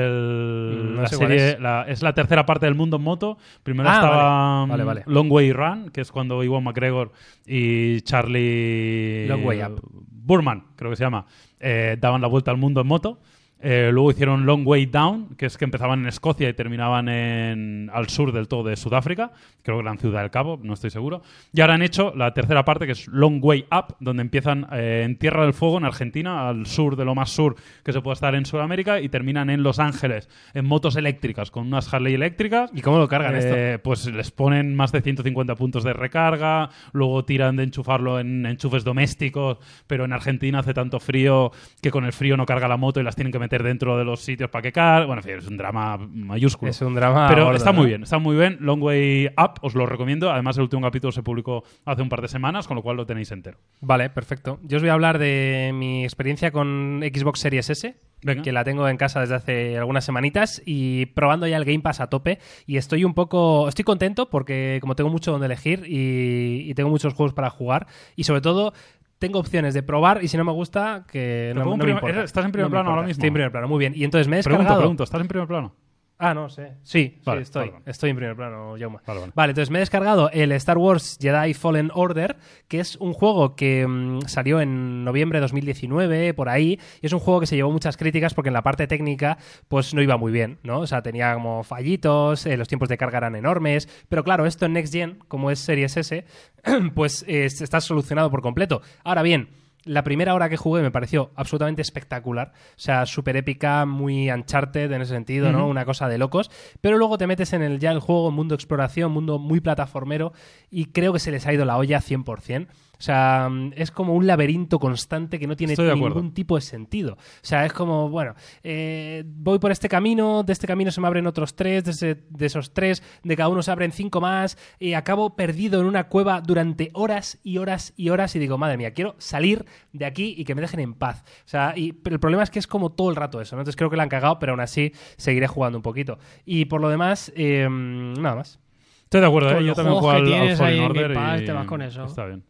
Mm, no la sé cuál serie, es. La, es la tercera parte del mundo en moto. Primero Ah, estaba vale, mm, vale. Long Way Run, que es cuando Iwan McGregor y Charlie Long Way Up. Burman, creo que se llama, eh, daban la vuelta al mundo en moto. Eh, luego hicieron Long Way Down, que es que empezaban en Escocia y terminaban en, al sur del todo de Sudáfrica, creo que era en Ciudad del Cabo, no estoy seguro. Y ahora han hecho la tercera parte, que es Long Way Up, donde empiezan eh, en Tierra del Fuego, en Argentina, al sur de lo más sur que se puede estar en Sudamérica, y terminan en Los Ángeles, en motos eléctricas, con unas Harley eléctricas. ¿Y cómo lo cargan esto? Eh, Pues les ponen más de 150 puntos de recarga, luego tiran de enchufarlo en enchufes domésticos, pero en Argentina hace tanto frío que con el frío no carga la moto y las tienen que meter dentro de los sitios para que cargue. Bueno, en fin, es un drama mayúsculo. Es un drama. Pero gordo, está ¿no? muy bien, está muy bien. Long Way Up, os lo recomiendo. Además, el último capítulo se publicó hace un par de semanas, con lo cual lo tenéis entero. Vale, perfecto. Yo os voy a hablar de mi experiencia con Xbox Series S. Venga. que la tengo en casa desde hace algunas semanitas y probando ya el Game Pass a tope y estoy un poco estoy contento porque como tengo mucho donde elegir y, y tengo muchos juegos para jugar y sobre todo tengo opciones de probar y si no me gusta que no, no me importa. estás en primer No plano ahora mismo. Estoy en primer plano, muy bien. Y entonces me he Pregunto, descargado... pregunto, ¿estás en primer plano? Ah, no sé. Sí, Vale, sí, estoy. Estoy en primer plano, Jauma. Vale, vale. Vale, entonces me he descargado el Star Wars Jedi Fallen Order, que es un juego que mm, salió en noviembre de 2019, por ahí, y es un juego que se llevó muchas críticas porque en la parte técnica pues no iba muy bien, ¿no? O sea, tenía como fallitos, eh, los tiempos de carga eran enormes, pero claro, esto en Next Gen, como es Series S, (clears throat) pues eh, está solucionado por completo. Ahora bien, la primera hora que jugué me pareció absolutamente espectacular. O sea, súper épica, muy Uncharted en ese sentido, ¿no? Una cosa de locos. Pero luego te metes en el ya el juego, mundo exploración, mundo muy plataformero, y creo que se les ha ido la olla 100%. O sea, mm, es como un laberinto constante que no tiene Estoy ningún tipo de sentido. O sea, es como, bueno, eh, voy por este camino, de este camino se me abren otros tres, de, ese- de esos tres, de cada uno se abren cinco más, y acabo perdido en una cueva durante horas y horas y horas, y digo, madre mía, quiero salir de aquí y que me dejen en paz. O sea, y, pero el problema es que es como todo el rato eso, ¿no? Entonces creo que la han cagado, pero aún así seguiré jugando un poquito. Y por lo demás, eh, nada más. Estoy de acuerdo, ¿eh? yo también juego al, Fallen en Order y te vas con eso. Está bien.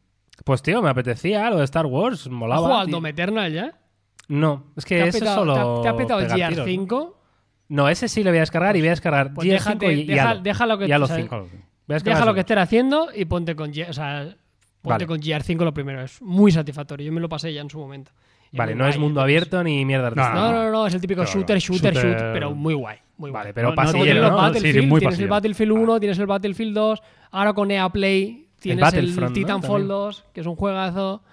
Pues tío, me apetecía lo de Star Wars, ¿Has molaba. jugado tío. Doom Eternal ya? No, es que ¿Te ha eso es petado- solo. te ha- ¿Te ha petado el pegar tiros, ¿no? GR5? No, ese sí lo voy a descargar y voy a descargar Pues GR5 déjate- y, y deja- Halo. déjalo que- Y Halo o sea, 5. Claro. Voy a descargar Deja lo que estés haciendo y ponte con, o sea, ponte Vale. con GR5 lo primero. Es muy satisfactorio. Yo me lo pasé ya en su momento. Y Vale, no es mundo abierto ni mierda. No, no, no, no, es el típico Claro, shooter, shooter, shooter- shoot, pero muy guay. Muy Vale, guay. pero no, pasillero, tienes ¿no? los Battlefield, Sí, muy tienes el. Battlefield 1, tienes el Battlefield 2, ahora con EA Play tienes el. Titanfall También. 2, que es un juegazo.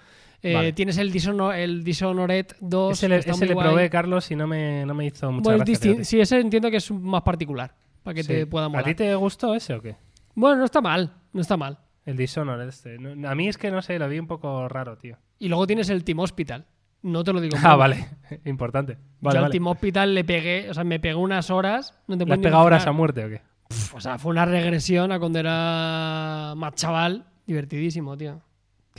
Eh, Vale. Tienes el, Dishonor- el Dishonored 2, Ese que le, está ese muy le guay. probé, Carlos, y no me, no me hizo mucha Bueno, gracia. sí, ese entiendo que es más particular, para que Sí. te pueda molar. ¿A ti te gustó ese o qué? Bueno, no está mal, no está mal. El Dishonored este. No, a mí es que no sé, lo vi un poco raro, tío. Y luego tienes el Team Hospital. No te lo digo. (laughs) Ah, vale. (laughs) Importante. Vale, Yo al. Team Hospital le pegué, o sea, me pegué unas horas. No te ¿Le has pegado horas a muerte o qué? O sea, fue una regresión a cuando era más chaval. Divertidísimo, tío.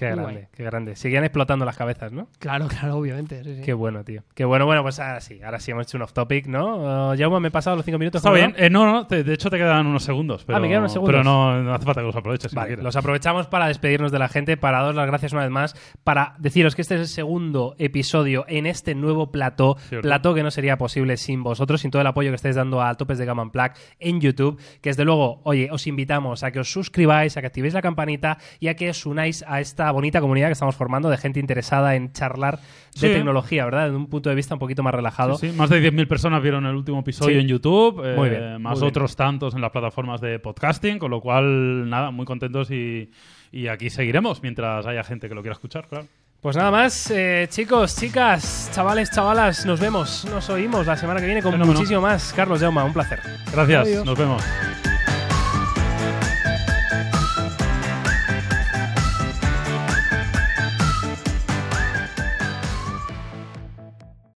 Qué Muy grande, guay. qué grande. Seguían explotando las cabezas, ¿no? Claro, claro, obviamente. Sí, sí. Qué bueno, tío. Qué bueno. Bueno, pues ahora sí. Ahora sí hemos hecho un off-topic, ¿no? Uh, Jaume, me he pasado los cinco minutos. Está bien. Eh, no, no, te- de hecho te quedan unos segundos. Pero, Ah, me quedan unos segundos. Pero no, no hace falta que los aproveches. si Vale, los aprovechamos para despedirnos de la gente, para daros las gracias una vez más, para deciros que este es el segundo episodio en este nuevo plató, Cierto. plató que no sería posible sin vosotros, sin todo el apoyo que estáis dando a Topes de Gama Unplugged en YouTube, que desde luego, oye, os invitamos a que os suscribáis, a que activéis la campanita y a que os unáis a esta bonita comunidad que estamos formando de gente interesada en charlar de Sí. tecnología, ¿verdad? Desde un punto de vista un poquito más relajado. Sí, sí, Más de 10.000 personas vieron el último episodio Sí. en YouTube, eh, Muy bien, más muy bien. otros tantos en las plataformas de podcasting, con lo cual, nada, muy contentos y, y aquí seguiremos mientras haya gente que lo quiera escuchar, claro. Pues nada más, eh, chicos, chicas, chavales, chavalas, nos vemos, nos oímos la semana que viene con Fenómeno. muchísimo más. Carlos Jauma, un placer. Gracias, Adiós. nos vemos.